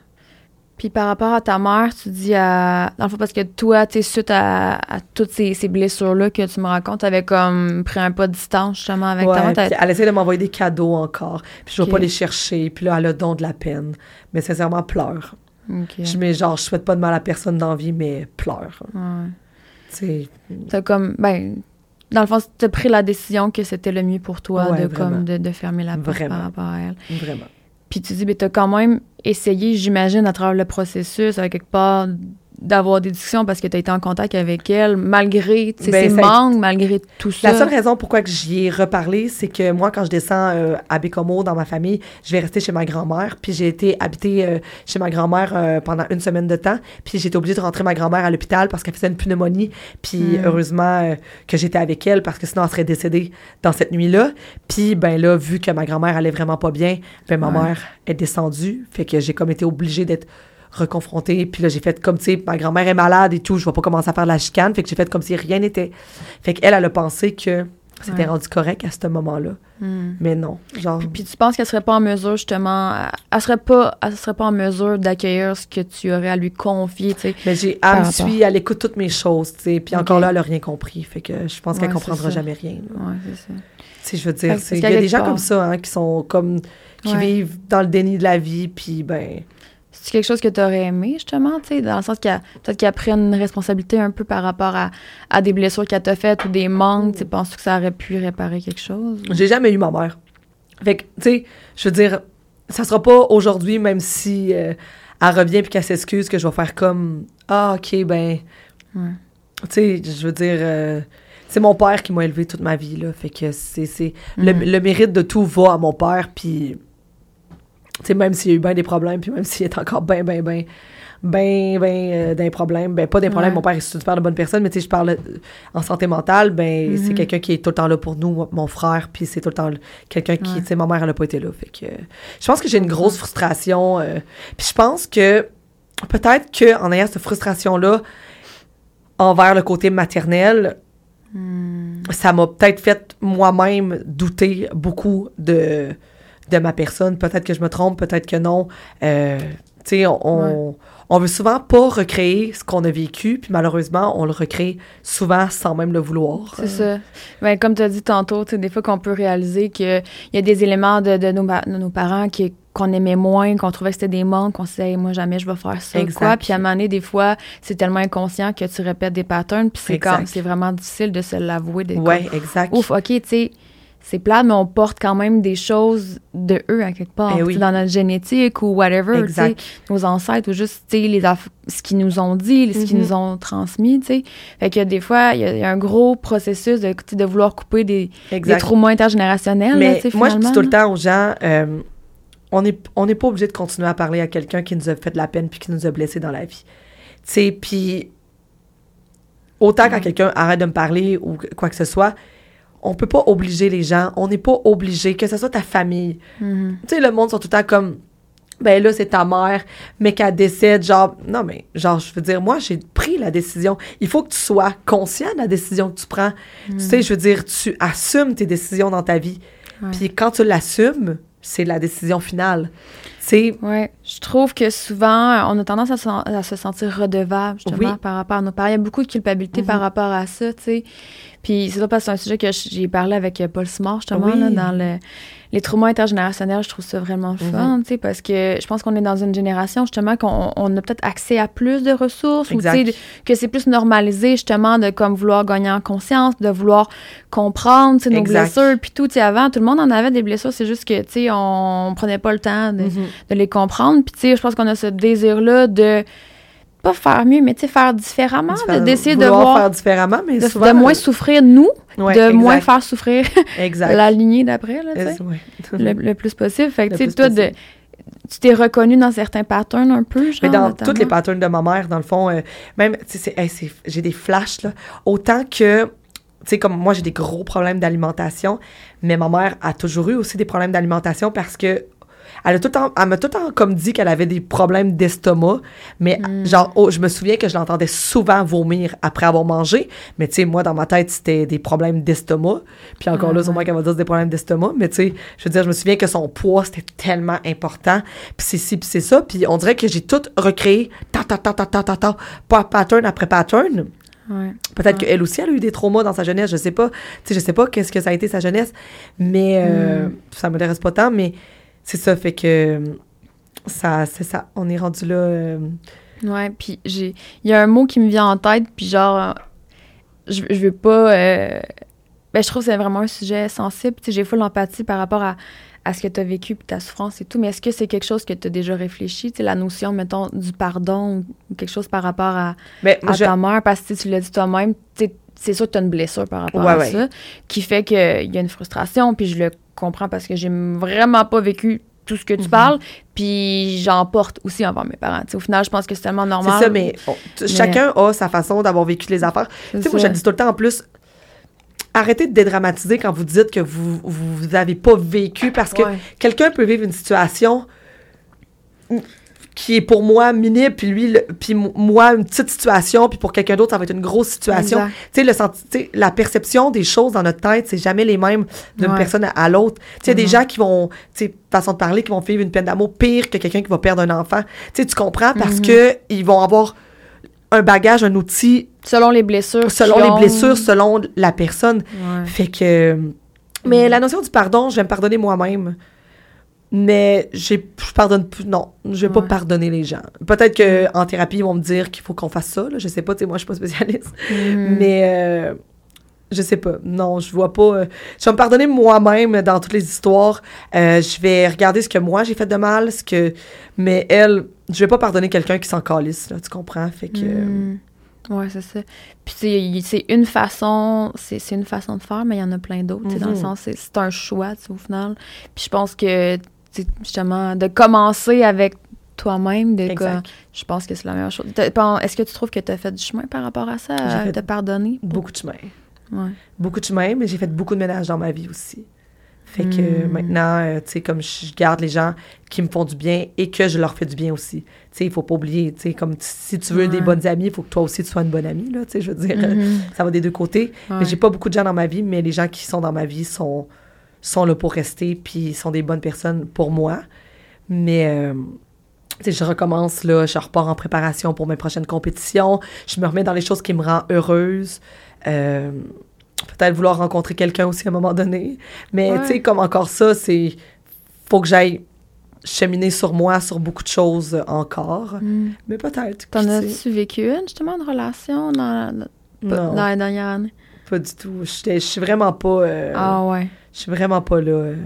Puis par rapport à ta mère, tu dis à. Dans le fond, parce que toi, tu sais, suite à, à toutes ces, ces blessures-là que tu me racontes, t'avais comme pris un pas de distance justement avec ta ouais, mère. T'as- puis elle essaie de m'envoyer des cadeaux encore. Puis je vais pas les chercher. Puis là, elle a don de la peine. Mais sincèrement, pleure. Ok. Je mets genre, je souhaite pas de mal à personne dans la vie, mais pleure. Ouais. Tu sais, T'as comme. Ben. Dans le fond, t'as pris la décision que c'était le mieux pour toi Ouais, de, vraiment. comme, de, de fermer la porte par rapport à elle. vraiment. Puis tu dis, ben, t'as quand même essayé, j'imagine, à travers le processus, avec quelque part, d'avoir des discussions parce que t'as été en contact avec elle, malgré tu Ben, ses manques, malgré tout ça. La seule raison pourquoi que j'y ai reparlé, c'est que moi, quand je descends euh, à Bécomo dans ma famille, je vais rester chez ma grand-mère. Puis j'ai été habiter euh, chez ma grand-mère euh, pendant une semaine de temps. Puis j'ai été obligée de rentrer ma grand-mère à l'hôpital parce qu'elle faisait une pneumonie. Puis Mm. heureusement euh, que j'étais avec elle parce que sinon elle serait décédée dans cette nuit-là. Puis ben là, vu que ma grand-mère allait vraiment pas bien, ben ma Ouais. mère est descendue. Fait que j'ai comme été obligée d'être reconfrontée. Puis là, j'ai fait comme, tu sais, ma grand-mère est malade et tout, je vais pas commencer à faire de la chicane. Fait que j'ai fait comme si rien n'était. Fait qu'elle, elle a pensé que c'était rendu correct à ce moment-là. Hmm. Mais non, genre... Puis tu penses qu'elle serait pas en mesure, justement, elle- serait pas, elle serait pas en mesure d'accueillir ce que tu aurais à lui confier, tu sais. Mais j'ai, elle me suit, elle écoute toutes mes choses, tu sais. Puis encore là, elle a rien compris. Fait que je pense qu'elle Ouais, comprendra c'est ça. jamais rien. là. Ouais, c'est ça. Tu sais, je veux dire, il y a des gens comme ça, hein, qui sont comme... qui Ouais. vivent dans le déni de la vie, puis ben... C'est quelque chose que tu aurais aimé, justement, tu sais, dans le sens qu'elle peut-être qu'elle prenne une responsabilité un peu par rapport à, à des blessures qu'elle t'a faites ou des manques. Tu sais, penses-tu que ça aurait pu réparer quelque chose? J'ai jamais eu ma mère. Fait que, tu sais, je veux dire, ça sera pas aujourd'hui, même si euh, elle revient puis qu'elle s'excuse, que je vais faire comme Ah, ok, ben. Ouais. Tu sais, je veux dire, euh, c'est mon père qui m'a élevé toute ma vie, là. Fait que c'est. c'est le, Mhm. le mérite de tout va à mon père, puis. Sais, même s'il y a eu bien des problèmes, puis même s'il est encore bien, bien, bien. Ben, ben, euh, d'un problème. Ben, pas d'un problème, Ouais. mon père est super de bonne personne, mais tu sais, je parle euh, en santé mentale, ben, c'est Mhm. quelqu'un qui est tout le temps là pour nous, moi, mon frère, puis c'est tout le temps quelqu'un qui, Ouais. tu sais, ma mère, elle a pas été là. Fait que, euh, je pense que j'ai une grosse frustration, euh, puis je pense que peut-être que en ayant cette frustration-là envers le côté maternel, Hmm. ça m'a peut-être fait moi-même douter beaucoup de, de ma personne. Peut-être que je me trompe, peut-être que non. Euh, tu sais, on, on, on veut souvent pas recréer ce qu'on a vécu, puis malheureusement, on le recrée souvent sans même le vouloir. C'est ça. Ben, comme tu as dit tantôt, tu sais, des fois qu'on peut réaliser qu'il y a des éléments de, de nos, pa- de nos parents qui qu'on aimait moins, qu'on trouvait que c'était des manques, qu'on se disait, Hey, moi, jamais je vais faire ça. Exact. Quoi. Puis à un moment donné, des fois, c'est tellement inconscient que tu répètes des patterns, puis c'est comme, c'est vraiment difficile de se l'avouer. Ouais, exact. Ouf, OK, tu sais, c'est plate, mais on porte quand même des choses de eux à quelque part, Eh oui. dans notre génétique ou whatever, nos ancêtres ou juste, les ce qu'ils nous ont dit, ce qu'ils Mhm. nous ont transmis, tu sais. Fait que des fois, il y, a- il y a un gros processus de, vouloir couper des, des traumas intergénérationnels, Mais moi, je dis tout le temps aux gens, euh, on n'est on pas obligé de continuer à parler à quelqu'un qui nous a fait de la peine puis qui nous a blessés dans la vie. Puis autant quand quelqu'un arrête de me parler ou quoi que ce soit, on peut pas obliger les gens. On n'est pas obligé, que ce soit ta famille. Mhm. Tu sais, le monde sont tout le temps comme, ben là, c'est ta mère, mais qu'elle décède, genre, non, mais, genre, je veux dire, moi, j'ai pris la décision. Il faut que tu sois conscient de la décision que tu prends. Tu sais, je veux dire, tu assumes tes décisions dans ta vie. Puis quand tu l'assumes, c'est la décision finale. C'est Ouais, je trouve que souvent, on a tendance à, se- à se sentir redevable, justement, Oui. par rapport à nos parents. Il y a beaucoup de culpabilité Mhm. par rapport à ça, tu sais. Puis c'est ça parce que c'est un sujet que j'ai parlé avec euh, Paul Smart, justement, Oui. là, dans le, les traumas intergénérationnels. Je trouve ça vraiment fun, tu sais, parce que je pense qu'on est dans une génération, justement, qu'on on a peut-être accès à plus de ressources, ou, tu sais, que c'est plus normalisé, justement, de comme vouloir gagner en conscience, de vouloir comprendre, tu sais, nos Exact. blessures, puis tout, tu sais, avant, tout le monde en avait des blessures, c'est juste que, tu sais, on prenait pas le temps de, Mhm. de les comprendre. Puis, tu sais, je pense qu'on a ce désir-là de pas faire mieux, mais tu sais, faire différemment, de- Différemment. d'essayer de voir, faire différemment, mais de, souvent de moins souffrir nous, Ouais, de exact, moins faire souffrir la lignée d'après, là, ouais. le, le plus possible. Fait que, tu sais, toi, de, tu t'es reconnu dans certains patterns un peu, genre, Mais dans notamment? toutes les patterns de ma mère, dans le fond, euh, même, tu sais, hey, j'ai des flashs, là. Autant que, tu sais, comme moi, j'ai des gros problèmes d'alimentation, mais ma mère a toujours eu aussi des problèmes d'alimentation parce que elle a tout temps, elle m'a tout le temps comme dit qu'elle avait des problèmes d'estomac, mais Mm. genre, oh, je me souviens que je l'entendais souvent vomir après avoir mangé, mais tu sais, moi, dans ma tête, c'était des problèmes d'estomac, puis encore là, Ah, sûrement qu'elle va dire des problèmes d'estomac, mais tu sais, je veux dire, je me souviens que son poids, c'était tellement important, puis c'est ci, puis c'est ça, puis on dirait que j'ai tout recréé, ta, ta, ta, ta, ta, ta, ta, pa- pattern après pattern, Ouais. Peut-être Ouais. qu'elle aussi, elle a eu des traumas dans sa jeunesse, je sais pas. Tu sais, je sais pas qu'est-ce que ça a été sa jeunesse, mais euh, Mm. ça m'intéresse pas tant, mais c'est ça, fait que ça, c'est ça, on est rendu là. euh, Ouais, puis j'ai il y a un mot qui me vient en tête puis genre je, je veux pas euh, ben je trouve que c'est vraiment un sujet sensible, tu sais j'ai full empathie par rapport à à ce que tu as vécu puis ta souffrance et tout, mais est-ce que c'est quelque chose que tu as déjà réfléchi, tu sais la notion mettons du pardon ou quelque chose par rapport à, moi, à je- ta mère parce que tu l'as dit toi-même, tu c'est sûr que tu as une blessure par rapport Ouais, à ouais. ça qui fait qu'il y a une frustration puis je le comprends parce que j'ai vraiment pas vécu tout ce que tu Mhm. parles, puis j'en porte aussi envers mes parents. Au final, je pense que c'est tellement normal. c'est ça, mais on- chacun a sa façon d'avoir vécu les affaires. Tu sais, moi, je le dis tout le temps en plus. Arrêtez de dédramatiser quand vous dites que vous vous avez pas vécu parce que Ouais. quelqu'un peut vivre une situation qui est pour moi minime, puis lui, le- puis moi, une petite situation, puis pour quelqu'un d'autre, ça va être une grosse situation. Tu sais, le senti- la perception des choses dans notre tête, c'est jamais les mêmes d'une Ouais. personne à, à l'autre. Tu sais, il y a des Mhm. gens qui vont, tu sais, façon de parler, qui vont vivre une peine d'amour pire que quelqu'un qui va perdre un enfant. Tu sais, tu comprends? Parce Mhm. que ils vont avoir un bagage, un outil Selon les blessures. selon les ont. blessures, selon la personne. Ouais. Fait que. Mais la notion du pardon, je vais me pardonner moi-même. Mais j'ai, je pardonne plus. Non, je vais pas pardonner les gens. Peut-être que en thérapie, ils vont me dire qu'il faut qu'on fasse ça. Là, je sais pas, tu sais, moi, je suis pas spécialiste. Mhm. Mais euh, je sais pas. Non, je vois pas. euh, je vais me pardonner moi-même dans toutes les histoires. Euh, je vais regarder ce que moi j'ai fait de mal, ce que. Mais elle, je vais pas pardonner quelqu'un qui s'en calisse, là, tu comprends? Fait que. Mm. Ouais, c'est ça. Puis c'est- une façon, c'est une façon de faire, mais il y en a plein d'autres. Dans le Mhm. sens, c'est c'est un choix, tu sais, au final. Puis je pense que, justement, de commencer avec toi-même, de quoi, je pense que c'est la meilleure chose. Est-ce que tu trouves que tu as fait du chemin par rapport à ça, J'ai à fait te pardonner? Beaucoup de chemin. Ouais. beaucoup de chemin, mais j'ai fait beaucoup de ménage dans ma vie aussi. Fait que euh, Mm. maintenant, euh, tu sais, comme je garde les gens qui me font du bien et que je leur fais du bien aussi. Tu sais, il faut pas oublier, tu sais, comme si tu veux des bonnes amies, il faut que toi aussi tu sois une bonne amie, là, tu sais, je veux dire, euh, Mhm. ça va des deux côtés. Ouais. Mais j'ai pas beaucoup de gens dans ma vie, mais les gens qui sont dans ma vie sont, sont là pour rester, puis sont des bonnes personnes pour moi. Mais, euh, je recommence, là, je repars en préparation pour mes prochaines compétitions, je me remets dans les choses qui me rendent heureuse. Euh, Peut-être vouloir rencontrer quelqu'un aussi à un moment donné. Mais, Ouais. tu sais, comme encore ça, c'est... Faut que j'aille cheminer sur moi, sur beaucoup de choses encore. Mm. Mais peut-être. T'en as-tu vécu une, justement, une relation dans, dans, Non, dans la dernière année? pas du tout. Je suis vraiment pas... euh, Ah ouais. Je suis vraiment pas là... euh,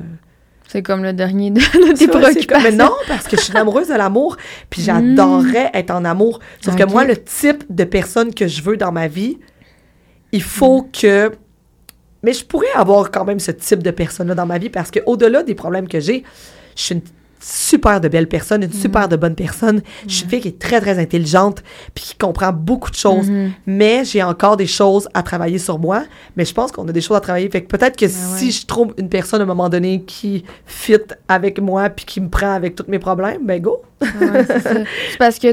C'est comme le dernier de, tes préoccupations. Mais non, parce que je suis amoureuse de l'amour, puis j'adorerais être en amour. Sauf que moi, le type de personne que je veux dans ma vie, il faut que... Mais je pourrais avoir quand même ce type de personne-là dans ma vie, parce qu'au-delà des problèmes que j'ai, je suis une super de belle personne, une super de bonne personne. Je suis une fille qui est très, très intelligente, puis qui comprend beaucoup de choses. Mhm. Mais j'ai encore des choses à travailler sur moi. Mais je pense qu'on a des choses à travailler. Fait que peut-être que si ouais. je trouve une personne à un moment donné qui fit avec moi puis qui me prend avec tous mes problèmes, ben go. Ouais, c'est parce que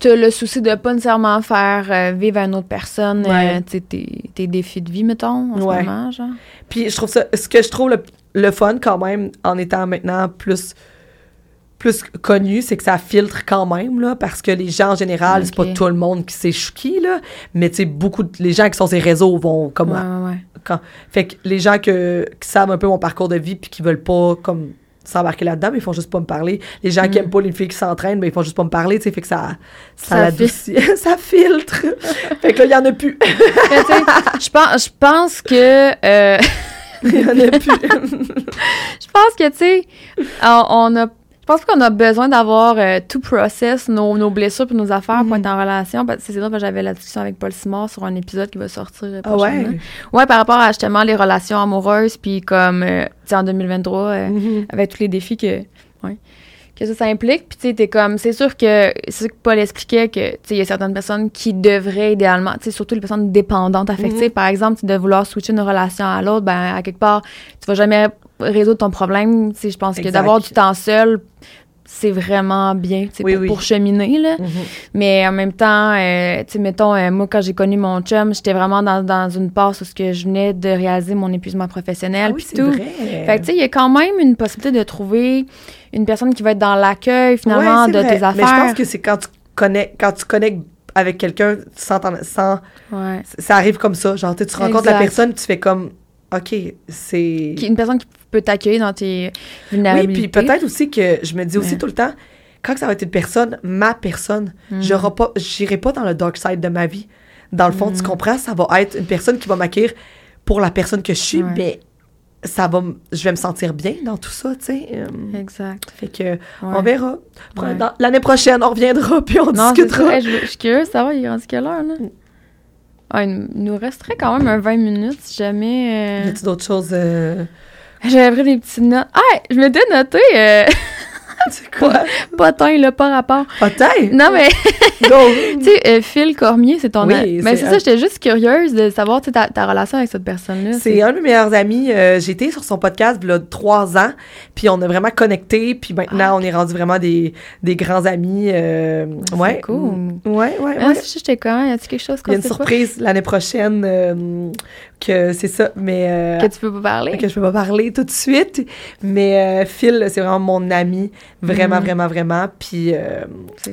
tu as le souci de pas nécessairement faire euh, vivre à une autre personne Ouais. euh, tes, défis de vie, mettons, en Ouais. ce moment, genre. Puis je trouve ça, ce que je trouve le, le fun quand même, en étant maintenant plus plus connu, c'est que ça filtre quand même, là, parce que les gens en général, c'est pas tout le monde qui sait chouki, là, mais tu sais, beaucoup de, les gens qui sont sur les réseaux vont comme Ouais, ouais, ouais. quand fait que les gens que, qui savent un peu mon parcours de vie puis qui veulent pas comme s'embarquer là-dedans mais ils font juste pas me parler. Les gens qui Mm. aiment pas les filles qui s'entraînent mais ils font juste pas me parler tu sais fait que ça ça, Ça filtre. Fait que là il y en a plus. Je pense, je pense que... euh, il y en a plus je pense que, tu sais, on, a... Je pense qu'on a besoin d'avoir euh, tout process, nos, nos blessures puis nos affaires pour Mhm. être en relation. C'est drôle, j'avais la discussion avec Paul Simard sur un épisode qui va sortir euh, ah prochainement. ouais? Ouais, par rapport à justement les relations amoureuses, puis comme, euh, tu sais, en 2023, euh, Mhm. avec tous les défis que, ouais, que ça, ça implique. Puis, tu sais, t'es comme, c'est sûr que, c'est que Paul expliquait que, tu sais, il y a certaines personnes qui devraient idéalement, tu sais, surtout les personnes dépendantes affectives, Mhm. par exemple, de vouloir switcher une relation à l'autre, ben, à quelque part, tu vas jamais résoudre ton problème. Tu sais, je pense que d'avoir du temps seul, c'est vraiment bien, Oui, pour, oui. pour cheminer, là. Mhm. Mais en même temps, euh, tu mettons, euh, moi, quand j'ai connu mon chum, j'étais vraiment dans, dans une passe où que je venais de réaliser mon épuisement professionnel, Ah oui, tout. vrai. Fait que, tu sais, il y a quand même une possibilité de trouver une personne qui va être dans l'accueil, finalement, Ouais, de vrai. tes affaires. mais je pense que c'est quand tu connais quand tu connectes avec quelqu'un sans, sans Ouais. ça arrive comme ça genre tu rencontres la personne tu fais comme ok c'est Une personne qui peut t'accueillir dans tes Oui, vulnérabilités. puis peut-être aussi que je me dis aussi Ouais. tout le temps, quand ça va être une personne, ma personne, Mhm. j'aurai pas, j'irai pas dans le dark side de ma vie. Dans le fond, tu Mhm. comprends, ça va être une personne qui va m'accueillir pour la personne que je suis, Ouais. mais ça va, je vais me sentir bien dans tout ça, tu sais. euh, Exact. fait que on verra. Ouais. L'année prochaine, on reviendra puis on Non, discutera. Hey, je, je suis curieuse de savoir, il est rendu quelle heure, là? Ah, il nous resterait quand même un 20 minutes si jamais. Y euh, a-tu d'autres choses euh, J'avais pris des petites notes. Ah, je m'étais noté. euh, C'est quoi? Potin, là, pas rapport. Potin? Non, mais, tu sais, euh, Phil Cormier, c'est ton Oui. Mais c'est un- ça, j'étais juste curieuse de savoir, ta, ta relation avec cette personne-là. C'est un de mes meilleurs amis. Euh, été sur son podcast il y a trois ans, puis on a vraiment connecté, puis maintenant on est rendu vraiment des, des grands amis. euh, ouais. cool. Ouais, ouais, Ah, ouais. j'étais quand? Y a-tu quelque chose Il y qu'on a une surprise l'année prochaine euh, que c'est ça, mais Que tu peux pas parler? que je peux pas parler tout de suite. Mais Phil, c'est vraiment mon ami, vraiment, Mm. vraiment, vraiment. Puis euh,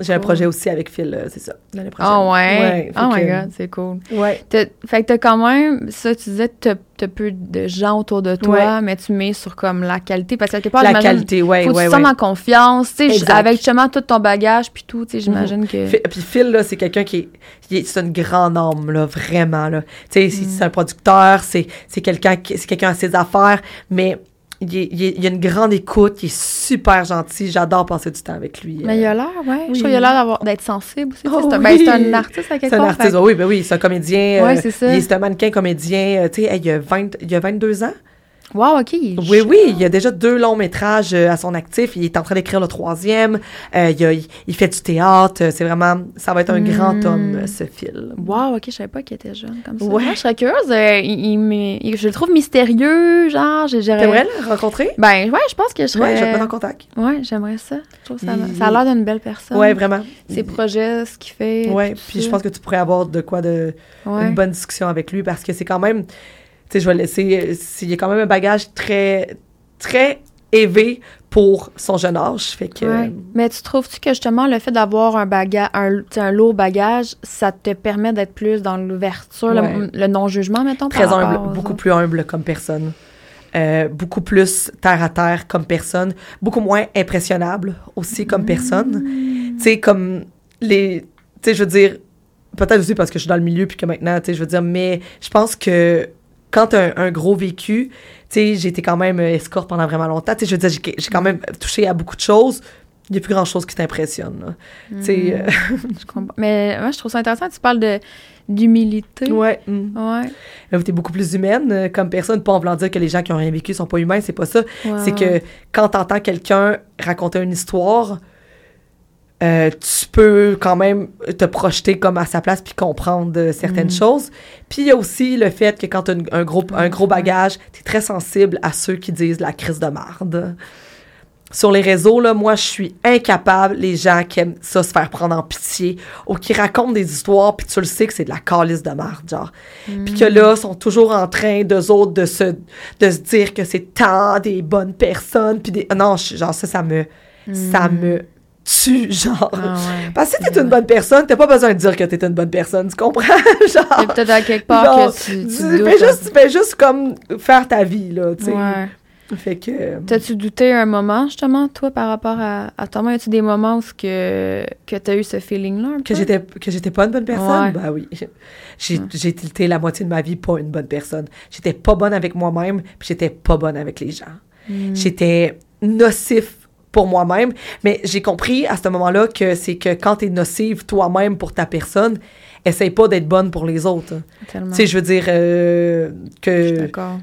j'ai un projet aussi avec Phil, euh, c'est ça, l'année prochaine. Oh ouais? fait oh my que- god, c'est cool. Ouais. Fait que t'as quand même, ça, tu disais, t'as t'as peu de gens autour de toi, mais tu mets sur comme la qualité. Parce que quelque part, La qualité, ouais, faut que ouais, tu ouais. en confiance, tu sais, avec justement tout ton bagage puis tout, tu sais, j'imagine que... Phil- Puis Phil, là, c'est quelqu'un qui est, c'est une grande âme, là, vraiment, là. Tu sais, c'est- Mm. c'est un producteur, c'est, c'est quelqu'un qui, c'est quelqu'un à ses affaires, mais il, est- il, est- il a une grande écoute, il est super gentil, j'adore passer du temps avec lui. Mais il a l'air, ouais. Je Oui. trouve qu'il a l'air d'être sensible aussi. Oh c'est un, oui. ben, un artiste à quelque C'est un part. artiste, fait- oui, ben oui, c'est un comédien. Ouais, euh, c'est ça. il est- un mannequin comédien, euh, tu sais, hey, il, a 20 il a 22 ans. Wow, OK. Oui, oui, il y a déjà deux longs métrages euh, à son actif. Il est en train d'écrire le troisième. Euh, il, a- il- il fait du théâtre. C'est vraiment, ça va être un grand homme, euh, ce film. Wow, OK, je savais pas qu'il était jeune comme ça. Ouais. je serais curieuse. euh, il, il je le trouve mystérieux, genre, j'ai- j'aurais... T'aimerais le rencontrer? Ben, ouais, je pense que je serais... Ouais, je vais te mettre en contact. Ouais, j'aimerais ça. Je trouve ça, Il- ça a l'air d'une belle personne. Ouais, vraiment. Ses projets, ce qu'il fait. Ouais, puis je pense que tu pourrais avoir de quoi de Ouais. une bonne discussion avec lui parce que c'est quand même, sais, je vais laisser. euh, c'est- Il y a quand même un bagage très, très élevé pour son jeune âge, fait que. Ouais. Mais tu trouves-tu que justement le fait d'avoir un bagage, un, tu un lourd bagage, ça te permet d'être plus dans l'ouverture, le- Ouais. le, non-jugement, mettons, très par humble, beaucoup plus humble comme personne. Euh, beaucoup plus terre à terre comme personne, beaucoup moins impressionnable aussi comme personne. Tu sais, comme les. Tu sais, je veux dire, peut-être aussi parce que je suis dans le milieu puis que maintenant, tu sais, je veux dire, mais je pense que quand t'as un, un gros vécu, tu sais, j'ai été quand même euh, escorte pendant vraiment longtemps, tu sais, je veux dire, j'ai quand même touché à beaucoup de choses. Il n'y a plus grand-chose qui t'impressionne. Tu sais, euh, Je comprends. Mais moi, je trouve ça intéressant. Tu parles de d'humilité. ouais. mm. Ouais. Là, t'es beaucoup plus humaine euh, comme personne, pas en voulant dire que les gens qui ont rien vécu sont pas humains, c'est pas ça. C'est que quand t'entends quelqu'un raconter une histoire, euh, tu peux quand même te projeter comme à sa place puis comprendre euh, certaines Mm. choses. Puis il y a aussi le fait que quand t'as une- un gros, un gros bagage, t'es très sensible à ceux qui disent la crise de marde. Sur les réseaux, là, moi, je suis incapable, les gens qui aiment ça se faire prendre en pitié ou qui racontent des histoires, puis tu le sais que c'est de la calice de marde, genre. Puis que là, sont toujours en train, d'eux autres, de se, de se dire que c'est tant des bonnes personnes, puis des... Non, je- genre, ça, ça me... Ça me tue, genre. Ah ouais. Parce que si t'es une bonne personne, t'as pas besoin de dire que t'es une bonne personne, tu comprends? genre... Peut-être à quelque part genre, que tu, tu tu fais juste, tu fais juste comme faire ta vie, là, tu sais. Ouais. Fait que... T'as-tu douté un moment, justement, toi, par rapport à, à toi? Y a-tu des moments où que, que t'as eu ce feeling-là? Que j'étais que j'étais pas une bonne personne? Ouais. bah oui j'ai j'ai tilté la moitié de ma vie pas une bonne personne j'étais pas bonne avec moi-même puis j'étais pas bonne avec les gens Hmm. j'étais nocif pour moi-même mais j'ai compris à ce moment-là que c'est que quand t'es nocive toi-même pour ta personne essaye pas d'être bonne pour les autres tu sais je veux dire euh, que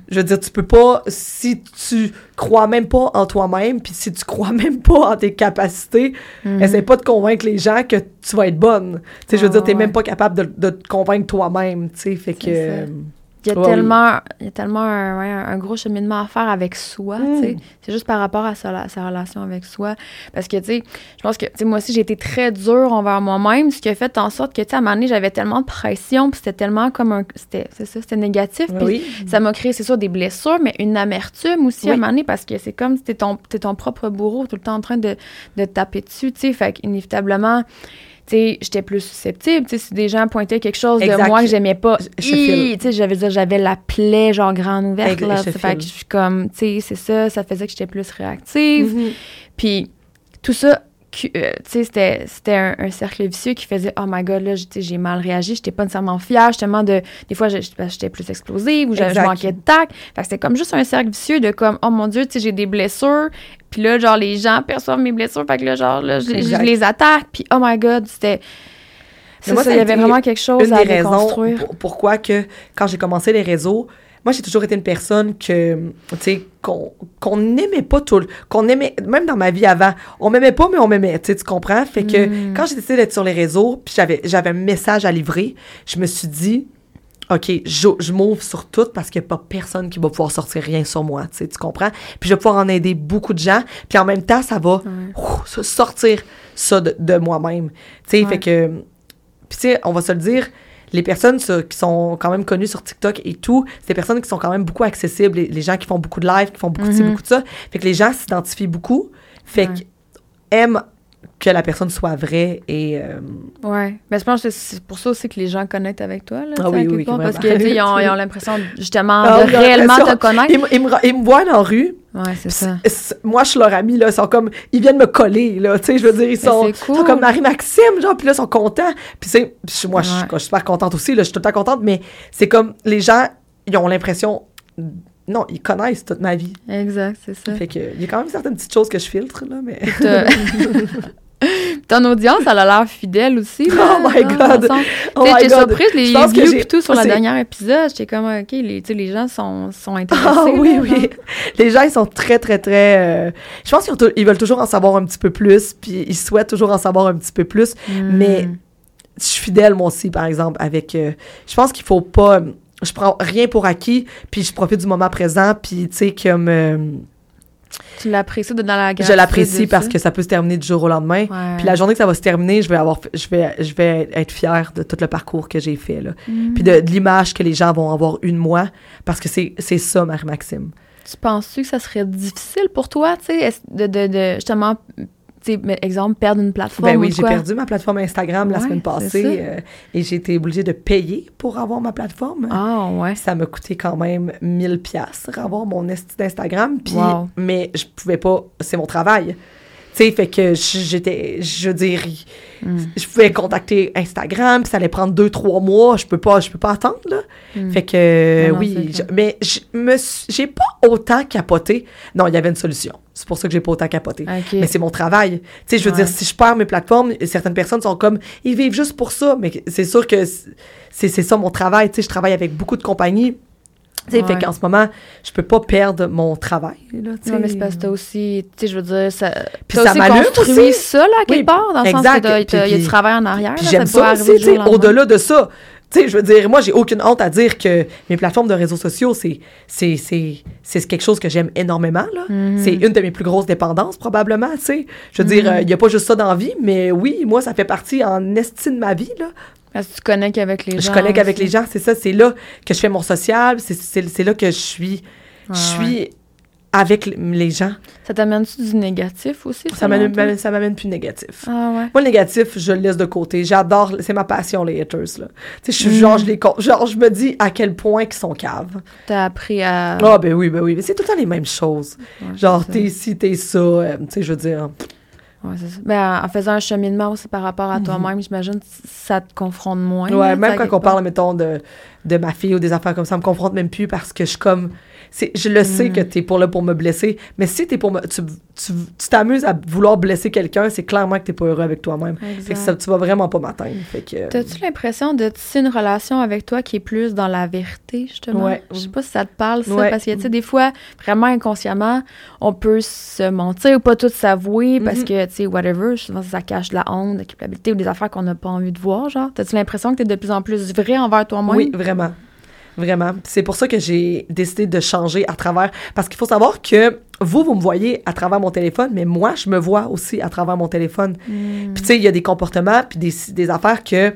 je veux dire, tu peux pas, si tu crois même pas en toi-même, puis si tu crois même pas en tes capacités, Mhm. essaie pas de convaincre les gens que tu vas être bonne. Tu sais, je veux Ah, dire, t'es ouais. même pas capable de, de te convaincre toi-même, tu sais, fait que... Ça. Euh, Il y a Ouais, tellement, il y a tellement un, ouais, un gros cheminement à faire avec soi, Mm. tu sais. C'est juste par rapport à sa, sa relation avec soi. Parce que, tu sais, je pense que, tu sais, moi aussi, j'ai été très dure envers moi-même, ce qui a fait en sorte que, tu sais, à un moment donné, j'avais tellement de pression, puis c'était tellement comme un... C'était, c'est ça, c'était négatif. Puis oui. ça m'a créé, c'est sûr, des blessures, mais une amertume aussi à un Oui. moment donné, parce que c'est comme si t'es ton, t'es ton propre bourreau, tout le temps en train de, de taper dessus, tu sais. Fait sais, j'étais plus susceptible, tu sais, si des gens pointaient quelque chose Exact. de moi que j'aimais pas, j'avais dire, j'avais la plaie, genre, grande ouverte, là, fait que je suis comme, tu sais, c'est ça, ça faisait que j'étais plus réactive, Mhm. puis tout ça, euh, c'était, un, un cercle vicieux qui faisait « Oh my God, là, j'ai mal réagi, j'étais pas nécessairement fière, justement, de... Des fois, j'étais plus explosive ou je, manquais de tact. » Fait que c'était comme juste un cercle vicieux de comme « Oh mon Dieu, tu sais, j'ai des blessures. » Puis là, genre, les gens perçoivent mes blessures, fait que là, genre, là, je, les attaque. Puis « Oh my God, c'était... » ça, il y avait vraiment quelque chose Une à des raisons pourquoi que, quand j'ai commencé les réseaux, moi, j'ai toujours été une personne que, tu sais, qu'on n'aimait pas tout, qu'on aimait, même dans ma vie avant, on m'aimait pas, mais on m'aimait, tu comprends? Fait que Mm. quand j'ai décidé d'être sur les réseaux, puis j'avais, j'avais un message à livrer, je me suis dit, OK, je, je m'ouvre sur tout parce qu'il n'y a pas personne qui va pouvoir sortir rien sur moi, tu sais, tu comprends? Puis je vais pouvoir en aider beaucoup de gens, puis en même temps, ça va ouf, sortir ça de, de moi-même, tu sais, Ouais. fait que, puis tu sais, on va se le dire, les personnes qui sont quand même connues sur TikTok et tout, c'est des personnes qui sont quand même beaucoup accessibles, les, les gens qui font beaucoup de live, qui font beaucoup de Mhm. beaucoup de ça, fait que les gens s'identifient beaucoup, fait Ouais. que aiment que la personne soit vraie et... euh, Ouais. Mais je pense que c'est pour ça aussi que les gens connectent avec toi, là. Ah oui, oui, parce que, vraiment. tu sais, ils ont, ils ont l'impression, justement, Ah, de réellement te connaître. Ils, me- ils me, ils me voient dans la rue, Ouais, c'est ça. moi, je suis leur amie, là, ils sont comme, ils viennent me coller, là, tu sais, je veux dire, ils Mais sont, c'est ils sont cool. comme Marie-Maxime, genre, puis là, ils sont contents, puis c'est, je- moi, je suis- Ouais. je suis super contente aussi, là, je suis tout le temps contente, mais c'est comme, les gens, ils ont l'impression, non, ils connaissent toute ma vie, Exact, c'est ça. fait que, il y a quand même certaines petites choses que je filtre, là, mais... Ton audience, elle a l'air fidèle aussi. Là, Oh my God. Oh j'étais surprise, les views et tout sur le dernier épisode. J'étais comme, OK, les, les gens sont, sont intéressés. Ah oui, là, oui. genre. Les gens, ils sont très, très, très... euh, Je pense qu'ils ils veulent toujours en savoir un petit peu plus, puis ils souhaitent toujours en savoir un petit peu plus. Mais Mm. je suis fidèle, moi aussi, par exemple, avec... euh, je pense qu'il faut pas... Je prends rien pour acquis, puis je profite du moment présent, puis tu sais, comme... Tu l'apprécies de dans la je l'apprécie parce que ça peut se terminer du jour au lendemain. Ouais. Puis la journée que ça va se terminer, je vais avoir, je vais, je vais être fière de tout le parcours que j'ai fait là. Mm. Puis de, de l'image que les gens vont avoir eu de moi, parce que c'est, c'est ça, Marie-Maxime. Tu penses-tu que ça serait difficile pour toi, tu sais, de, de, de, justement, tu sais, exemple, perdre une plateforme Ben oui, ou j'ai perdu ma plateforme Instagram la semaine passée euh, et j'ai été obligée de payer pour avoir ma plateforme. Ah, ouais. Ça m'a coûté quand même 1000 pièces avoir mon esti d'Instagram puis Wow. mais je pouvais pas c'est mon travail. Tu sais fait que j'étais je veux dire Mm. je pouvais contacter Instagram puis ça allait prendre deux trois mois, je peux pas je peux pas attendre là. Mm. Fait que non, oui, je- mais je me suis- j'ai pas autant capoté. Non, il y avait une solution. C'est pour ça que j'ai pas autant capoté. Mais c'est mon travail. Tu sais, je veux Ouais. dire, si je perds mes plateformes, certaines personnes sont comme, ils vivent juste pour ça. Mais c'est sûr que c'est c'est ça mon travail. Tu sais, je travaille avec beaucoup de compagnies. Sais, fait qu'en ce moment, je peux pas perdre mon travail. Là, Non, mais c'est parce que t'as aussi, tu sais, je veux dire, ça, Puis ça aussi construit aussi. ça, là, quelque Oui, part, dans le sens que il y a du travail en arrière, j'aime ça, ça aussi, au-delà de ça. Tu sais, je veux dire, moi, j'ai aucune honte à dire que mes plateformes de réseaux sociaux, c'est c'est c'est c'est quelque chose que j'aime énormément, là. Mhm. C'est une de mes plus grosses dépendances, probablement, tu sais. Je veux Mhm. dire, il n'y a pas juste ça dans la vie, mais oui, moi, ça fait partie en estime de ma vie, là. Parce que tu connectes avec les gens. Je connecte avec les gens, c'est ça, c'est là que je fais mon social, c'est- là que je suis, Ouais, je suis avec les gens. Ça t'amène-tu du négatif aussi? Ça m'amène ça m'amène plus négatif. Ah ouais. Moi, le négatif, je le laisse de côté. J'adore, c'est ma passion, les haters, là. Tu sais, je suis Mm. genre, je les genre, je me dis à quel point ils sont caves. T'as appris à... Ah, ben oui, ben oui. Mais c'est tout le temps les mêmes choses. Ouais, Genre, t'es ci, t'es ça. euh, tu sais, je veux dire. Ouais, c'est ça. Ben, en faisant un cheminement aussi par rapport à toi-même, j'imagine que ça te confronte moins. Ouais, là, même quand on parle, mettons, de, de ma fille ou des affaires comme ça, ça me confronte même plus parce que je suis comme. Je le sais Mm. que t'es pour là pour me blesser, mais si t'es pour me. Tu tu- tu t'amuses à vouloir blesser quelqu'un, c'est clairement que t'es pas heureux avec toi-même. Fait que ça, tu vas vraiment pas m'atteindre. Fait que. T'as-tu l'impression de tisser une relation avec toi qui est plus dans la vérité, justement? Ouais. Je sais pas si ça te parle, ça, Ouais. parce que, tu sais, des fois, vraiment inconsciemment, on peut se mentir ou pas tout s'avouer parce Mhm. que, tu sais, whatever, souvent, ça cache de la honte, de la culpabilité ou des affaires qu'on n'a pas envie de voir, genre. T'as-tu l'impression que t'es de plus en plus vrai envers toi-même? Oui, vraiment. Vraiment. C'est pour ça que j'ai décidé de changer à travers. Parce qu'il faut savoir que vous, vous me voyez à travers mon téléphone, mais moi, je me vois aussi à travers mon téléphone. Mm. Puis tu sais, il y a des comportements, puis des, des affaires que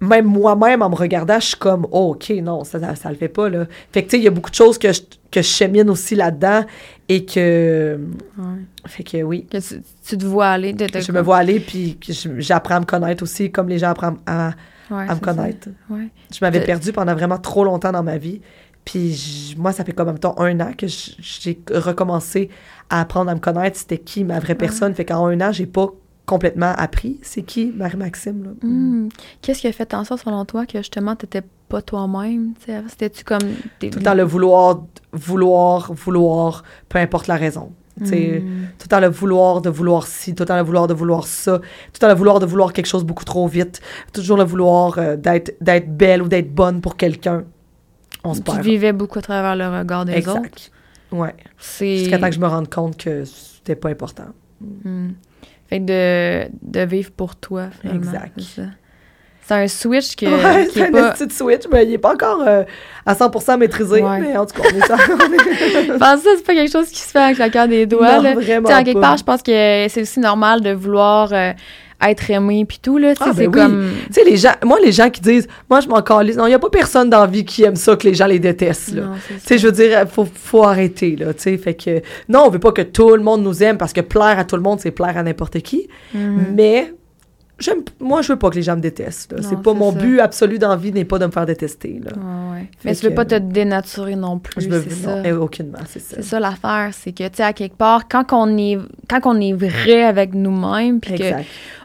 même moi-même, en me regardant, je suis comme, oh, OK, non, ça, ça, ça le fait pas, là. Fait que tu sais, il y a beaucoup de choses que je, que je chemine aussi là-dedans et que. Ouais. Fait que oui. Que tu, tu te vois aller. de- de- Je me vois aller, puis j'apprends à me connaître aussi, comme les gens apprennent à, Ouais, à me connaître. Ouais. Je m'avais De- perdu pendant vraiment trop longtemps dans ma vie. Puis moi, ça fait comme temps un an que j'ai recommencé à apprendre à me connaître. C'était qui ma vraie personne. Fait qu'en un an, j'ai pas complètement appris c'est qui Marie-Maxime. Hmm. Qu'est-ce qui a fait en sorte, selon toi, que justement, t'étais pas toi-même? C'était-tu comme. des- Tout le temps le vouloir, vouloir, vouloir, peu importe la raison. Tu Hmm. Tout le temps le vouloir de vouloir ci, tout le temps le vouloir de vouloir ça, tout le temps le vouloir de vouloir quelque chose beaucoup trop vite, toujours le vouloir euh, d'être d'être belle ou d'être bonne pour quelqu'un. On se tu perd. vivais beaucoup à travers le regard des autres. Exact. Ouais. C'est. Jusqu'à temps que je me rende compte que c'était pas important. Hmm. Fait que de, de vivre pour toi, finalement. Exact. C'est ça. C'est un switch que, ouais, qui c'est est un pas. petit switch, mais il est pas encore euh, à 100% maîtrisé. Ouais. Mais en tout cas, on est ça. Je pense que ça, c'est pas quelque chose qui se fait avec le cœur des doigts. Non, là. vraiment en quelque pas. part, je pense que c'est aussi normal de vouloir euh, être aimé puis tout, là. Ah, c'est ben oui. comme... Tu sais, les gens, moi, les gens qui disent, moi, je m'en calisse. Non, il n'y a pas personne dans la vie qui aime ça, que les gens les détestent, là. Tu sais, je veux dire, faut, faut arrêter, là, tu sais. Fait que, non, on veut pas que tout le monde nous aime parce que plaire à tout le monde, c'est plaire à n'importe qui. Mhm. Mais, moi, je veux pas que les gens me détestent, C'est pas mon ça. but absolu dans la vie n'est pas de me faire détester, là. Ouais, ouais. Mais tu veux que- pas te dénaturer non plus, je veux, c'est non, ça. eh, aucunement, c'est ça. C'est ça l'affaire, c'est que, tu sais, à quelque part, quand on est, quand on est vrai avec nous-mêmes, puis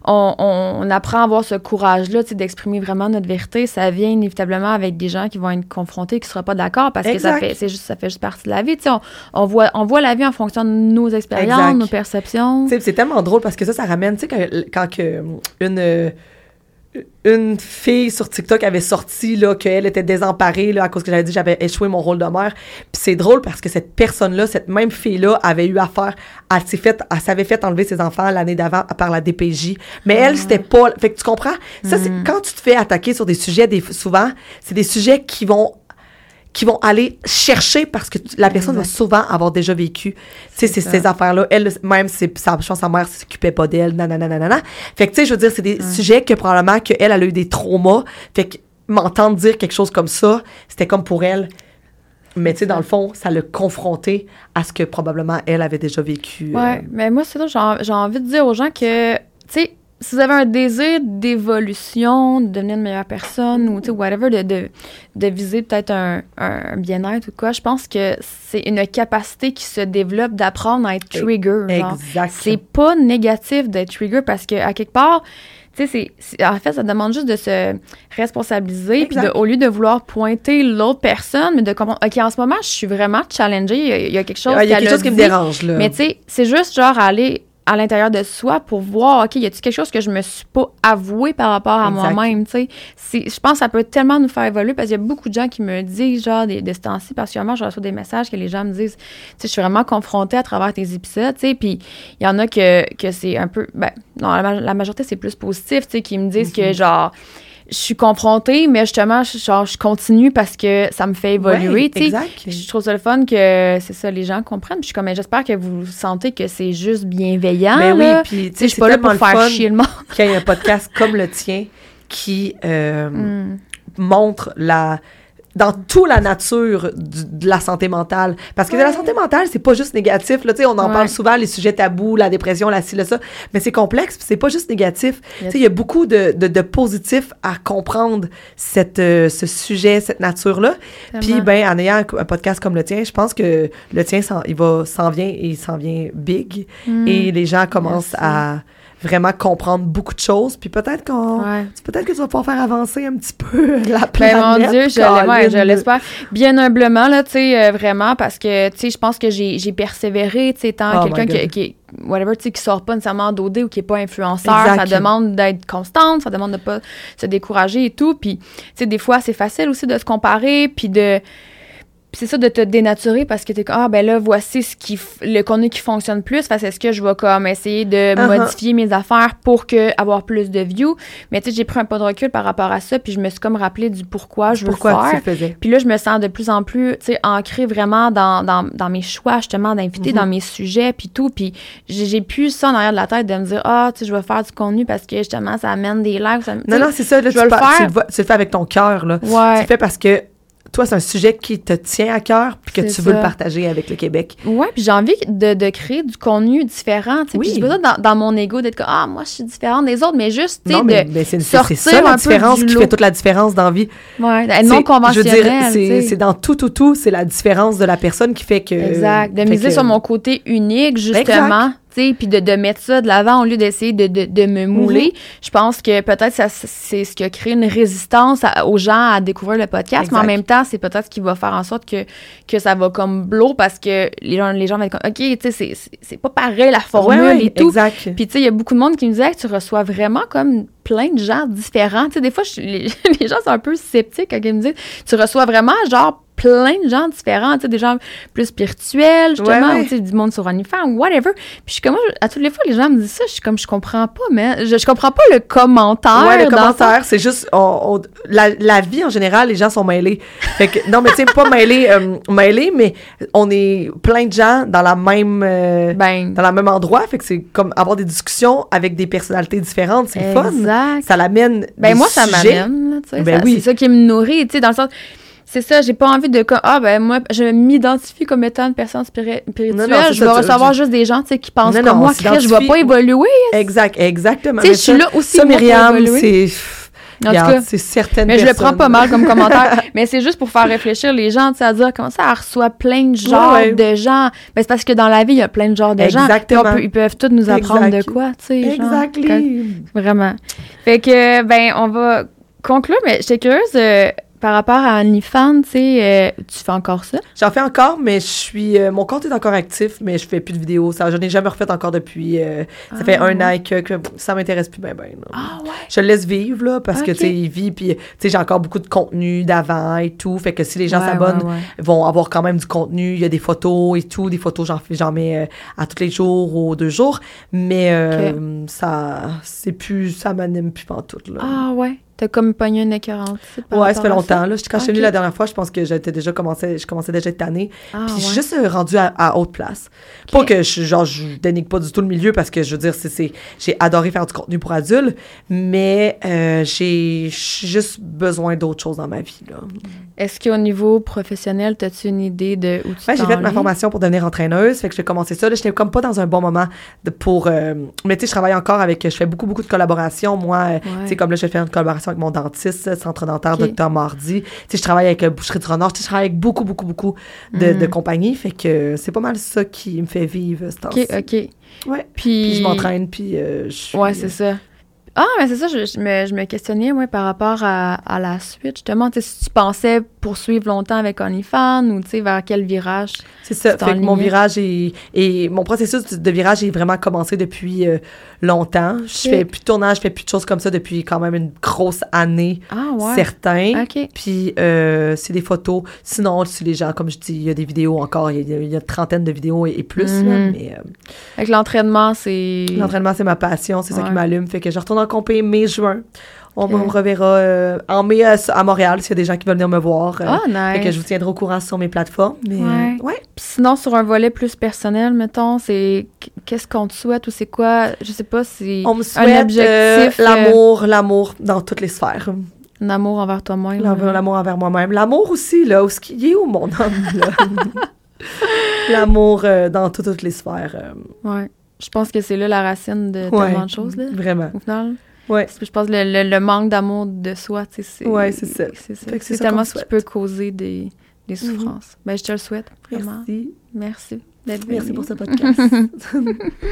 on, on- apprend à avoir ce courage-là, tu sais, d'exprimer vraiment notre vérité, ça vient inévitablement avec des gens qui vont être confrontés, qui ne seront pas d'accord, parce que ça fait, c'est juste, ça fait juste partie de la vie, tu sais. On, on voit, on voit la vie en fonction de nos expériences, Exact. nos perceptions. C'est tellement drôle parce que ça, ça ramène, tu sais, quand, quand que, une, euh, une fille sur TikTok avait sorti, là, qu'elle était désemparée, là, à cause que j'avais dit j'avais échoué mon rôle de mère. Puis c'est drôle parce que cette personne-là, cette même fille-là, avait eu affaire, elle s'est fait, elle s'avait fait enlever ses enfants l'année d'avant par la DPJ. Mais elle, c'était pas, fait que tu comprends? Ça, c'est, quand tu te fais attaquer sur des sujets, des, souvent, c'est des sujets qui vont qui vont aller chercher parce que la personne va souvent avoir déjà vécu tu sais, ces, affaires-là. Elle, même, c'est, sa, je pense sa mère s'occupait pas d'elle, nanana, nanana. Fait que, tu sais, je veux dire, c'est des sujets que probablement qu'elle, elle a eu des traumas. Fait que m'entendre dire quelque chose comme ça, c'était comme pour elle. Mais tu sais, dans le fond, ça l'a confronté à ce que probablement elle avait déjà vécu. euh, Ouais, mais moi, c'est ça, j'ai j'ai envie de dire aux gens que, tu sais, si vous avez un désir d'évolution, de devenir une meilleure personne ou, tu sais, whatever, de, de, de viser peut-être un, un bien-être ou quoi, je pense que c'est une capacité qui se développe d'apprendre à être trigger. genre. Exact. C'est pas négatif d'être trigger parce que, à quelque part, tu sais, en fait, ça demande juste de se responsabiliser, puis au lieu de vouloir pointer l'autre personne, mais de comment, OK, en ce moment, je suis vraiment challengée, il y a, il y a quelque chose Il y a quelque chose qui me dérange, là. Mais tu sais, c'est juste genre aller à l'intérieur de soi pour voir, OK, y a-t-il quelque chose que je me suis pas avoué par rapport à moi-même, tu sais? Je pense que ça peut tellement nous faire évoluer parce qu'il y a beaucoup de gens qui me disent, genre, des, de ce temps-ci, particulièrement, je reçois des messages que les gens me disent, tu sais, je suis vraiment confrontée à travers tes épisodes, tu sais, puis il y en a que, que c'est un peu, ben, non, la, ma- la majorité, c'est plus positif, tu sais, qui me disent que, genre, je suis confrontée, mais justement, je, genre, je continue parce que ça me fait évoluer, Ouais, exact. Je trouve ça le fun que c'est ça, les gens comprennent. Je suis comme, j'espère que vous sentez que c'est juste bienveillant. Mais oui, là. puis je suis pas là pour faire chier le monde. qu'il y ait un podcast comme le tien qui euh, Mm. montre la dans toute la nature du- de la santé mentale. Parce que de la santé mentale, c'est pas juste négatif. Là, Tu sais, on en Ouais. parle souvent, les sujets tabous, la dépression, la ci, ça. Mais c'est complexe, c'est pas juste négatif. Tu Yes. sais, Il y a beaucoup de, de, de positifs à comprendre cette, euh, ce sujet, cette nature-là. Puis, ben, en ayant un, un podcast comme le tien, je pense que le tien, il va s'en vient et il s'en vient big. Mm. Et les gens commencent Merci. à vraiment comprendre beaucoup de choses. Puis peut-être qu'on, Ouais. peut-être que tu vas pouvoir faire avancer un petit peu la Ben planète. mon Dieu, je, Colin. ouais, je l'espère. Bien humblement, là, tu sais, euh, vraiment, parce que, tu sais, je pense que j'ai persévéré, tu sais, étant Oh quelqu'un qui, qui, whatever, tu sais, qui sort pas nécessairement d'OD ou qui est pas influenceur. Exact. Ça demande d'être constante, ça demande de pas se décourager et tout. Puis, tu sais, des fois, c'est facile aussi de se comparer, puis de... c'est ça de te dénaturer parce que t'es comme ah ben là voici ce qui le contenu qui fonctionne plus fait est-ce que je vais comme essayer de Uh-huh. modifier mes affaires pour que avoir plus de views mais tu sais j'ai pris un pas de recul par rapport à ça puis je me suis comme rappelé du pourquoi je veux Pourquoi le faire tu faisais? puis là, je me sens de plus en plus, tu sais, ancrée vraiment dans, dans, dans mes choix, justement, d'inviter Mhm. dans mes sujets, puis tout. Puis j'ai plus ça en arrière de la tête de me dire, ah, tu sais, je vais faire du contenu parce que, justement, ça amène des likes. ça- tu Non, non, c'est ça. Là, je tu, le faire. tu le vois- tu le fais avec ton cœur. Là. Tu Ouais. le fais parce que toi, c'est un sujet qui te tient à cœur puis que tu veux le partager avec le Québec? Ouais, puis j'ai envie de, de créer du contenu différent. Oui. Puis j'ai pas besoin dans, dans mon ego d'être comme, ah, moi, je suis différente des autres, mais juste, tu sais, de sortir ça un la peu différence du qui lot. fait toute la différence dans la vie. être C'est- non Je veux dire, c'est dans tout, tout, tout, c'est la différence de la personne qui fait que. Exact. De miser que- sur mon côté unique, justement. Exact. Sais, puis de, de mettre ça de l'avant au lieu d'essayer de, de, de me mouler. Je pense que peut-être ça c'est ce qui a créé une résistance à- aux gens à découvrir le podcast, mais en même temps, c'est peut-être ce qui va faire en sorte que, que ça va comme blow parce que les gens, les gens vont être comme, OK, tu sais, c'est- pas pareil la formule ouais, et tout. Exact. Puis, tu sais, il y a beaucoup de monde qui me disait que tu reçois vraiment comme plein de gens différents. Tu sais, des fois, je- les, les gens sont un peu sceptiques quand ils me disent tu reçois vraiment, genre, plein de gens différents. Tu sais, des gens plus spirituels, justement, Ouais, ouais. ou tu sais, du monde sur OnlyFans, whatever. Puis, je suis comme, à toutes les fois, les gens me disent ça, je suis comme, je comprends pas, mais je, je comprends pas le commentaire. Ouais, le commentaire, c'est juste on- on- la, la vie en général, les gens sont mêlés. Fait que non, mais tu sais pas mêlés, euh, mêlés, mais on est plein de gens dans la même euh. Ben, dans le même endroit. Fait que c'est comme avoir des discussions avec des personnalités différentes, c'est fun. Ça l'amène. Ben des moi, ça m'amène, là, tu sais. Ben oui. C'est ça qui me nourrit, tu sais, dans le sens... C'est ça, j'ai pas envie de... comme, Ah, ben moi, je m'identifie comme étant une personne spiri- spirituelle. Non, je vais recevoir juste des gens, tu sais, qui pensent Non, comme non, moi. Chris, je vais pas évoluer. Exact, exactement. Tu sais, Mais je suis là aussi, Ça, moi, Myriam, c'est. En tout cas, c'est certaines mais je le prends pas mal comme commentaire. mais c'est juste pour faire réfléchir les gens, tu sais, à dire comment ça, elle reçoit plein de genres Ouais, ouais. de gens. Ben, c'est parce que dans la vie, il y a plein de genres de gens. Exactement. On peut- ils peuvent tous nous apprendre Exact. de quoi, tu sais. quand- Vraiment. Fait que, ben, on va conclure, mais j'étais curieuse euh, par rapport à OnlyFans, tu sais, euh, tu fais encore ça? J'en fais encore, mais je suis. euh, mon compte est encore actif, mais je fais plus de vidéos. Ça, je n'ai jamais refait encore depuis. euh, ça Ah, fait un ouais. an que, que ça m'intéresse plus ben. là. Ah ouais? Je le laisse vivre, là, parce que, tu sais, il vit, puis, tu sais, j'ai encore beaucoup de contenu d'avant et tout. Fait que si les gens s'abonnent, ouais, ouais. vont avoir quand même du contenu. Il y a des photos et tout. Des photos, j'en fais, j'en mets à tous les jours ou deux jours. Mais ça, c'est plus, ça m'anime plus pantoute, là. Ah ouais? T'as comme pogné une écœurante. Ouais, ça fait à longtemps. Là. Quand je suis venue la dernière fois, je pense que j'étais déjà commencé, je commençais déjà cette année. Ah, Puis je suis juste euh, rendue à, à haute place. Ok. Pas que je, genre, je dénigre pas du tout le milieu parce que je veux dire, c'est, c'est- j'ai adoré faire du contenu pour adultes, mais euh, j'ai j'ai juste besoin d'autres choses dans ma vie. Là. Est-ce qu'au niveau professionnel, t'as-tu une idée de où tu Ouais, j'ai fait ma formation pour devenir entraîneuse, fait que j'ai commencé ça. Là, j'étais comme pas dans un bon moment de, pour. euh, mais tu sais, je travaille encore avec. Je fais beaucoup, beaucoup de collaborations. Moi, euh, tu sais, comme là, je fais une collaboration avec mon dentiste, Centre dentaire Ok. Docteur Mardi. Tu sais, je travaille avec euh, Boucherie du Renard. Tu sais, je travaille avec beaucoup, beaucoup, beaucoup de, de compagnies. Fait que c'est pas mal ça qui me fait vivre, ce temps-ci. OK, OK. Ouais. Puis, Puis je m'entraîne, puis euh, je suis- Ouais, c'est ça. Ah, mais c'est ça, je, je me, je me questionnais, moi, par rapport à, à la suite, justement. Si tu pensais poursuivre longtemps avec OnlyFans ou, tu sais, vers quel virage. C'est ça. Fait que mon virage est, et mon processus de virage est vraiment commencé depuis euh, longtemps. Je fais plus de tournage, je fais plus de choses comme ça depuis quand même une grosse année, Ah, ouais. certain. OK. Puis euh, c'est des photos. Sinon, si les gens, comme je dis, il y a des vidéos encore. Il y a, il y a une trentaine de vidéos et, et plus. Mhm. mais euh, Avec l'entraînement, c'est. l'entraînement, c'est ma passion. C'est ça Ouais. qui m'allume. Fait que je retourne en compé mai-juin. On me reverra euh, en mai à, à Montréal s'il y a des gens qui veulent venir me voir. euh, Ah, Fait que nice. je vous tiendrai au courant sur mes plateformes. Mais Ouais. euh, sinon, sur un volet plus personnel, mettons, c'est qu'est-ce qu'on te souhaite ou c'est quoi, je sais pas, si On me un souhaite objectif, euh, l'amour, l'amour dans toutes les sphères. un amour envers toi-même. L'amour, euh, l'amour envers moi-même. L'amour aussi, là, où ce qui il est où mon homme, l'amour euh, dans tout- toutes les sphères. euh, Ouais. Je pense que c'est là la racine de ouais, tellement de choses, là, Vraiment. au final. Ouais. Je pense que le, le- le manque d'amour de soi, tu sais, c'est... Ouais, c'est ça. C'est ça. Fait que c'est C'est ça tellement ce qui peut causer des, des souffrances. Ben, je te le souhaite, vraiment. Merci. Merci Merci pour ce podcast.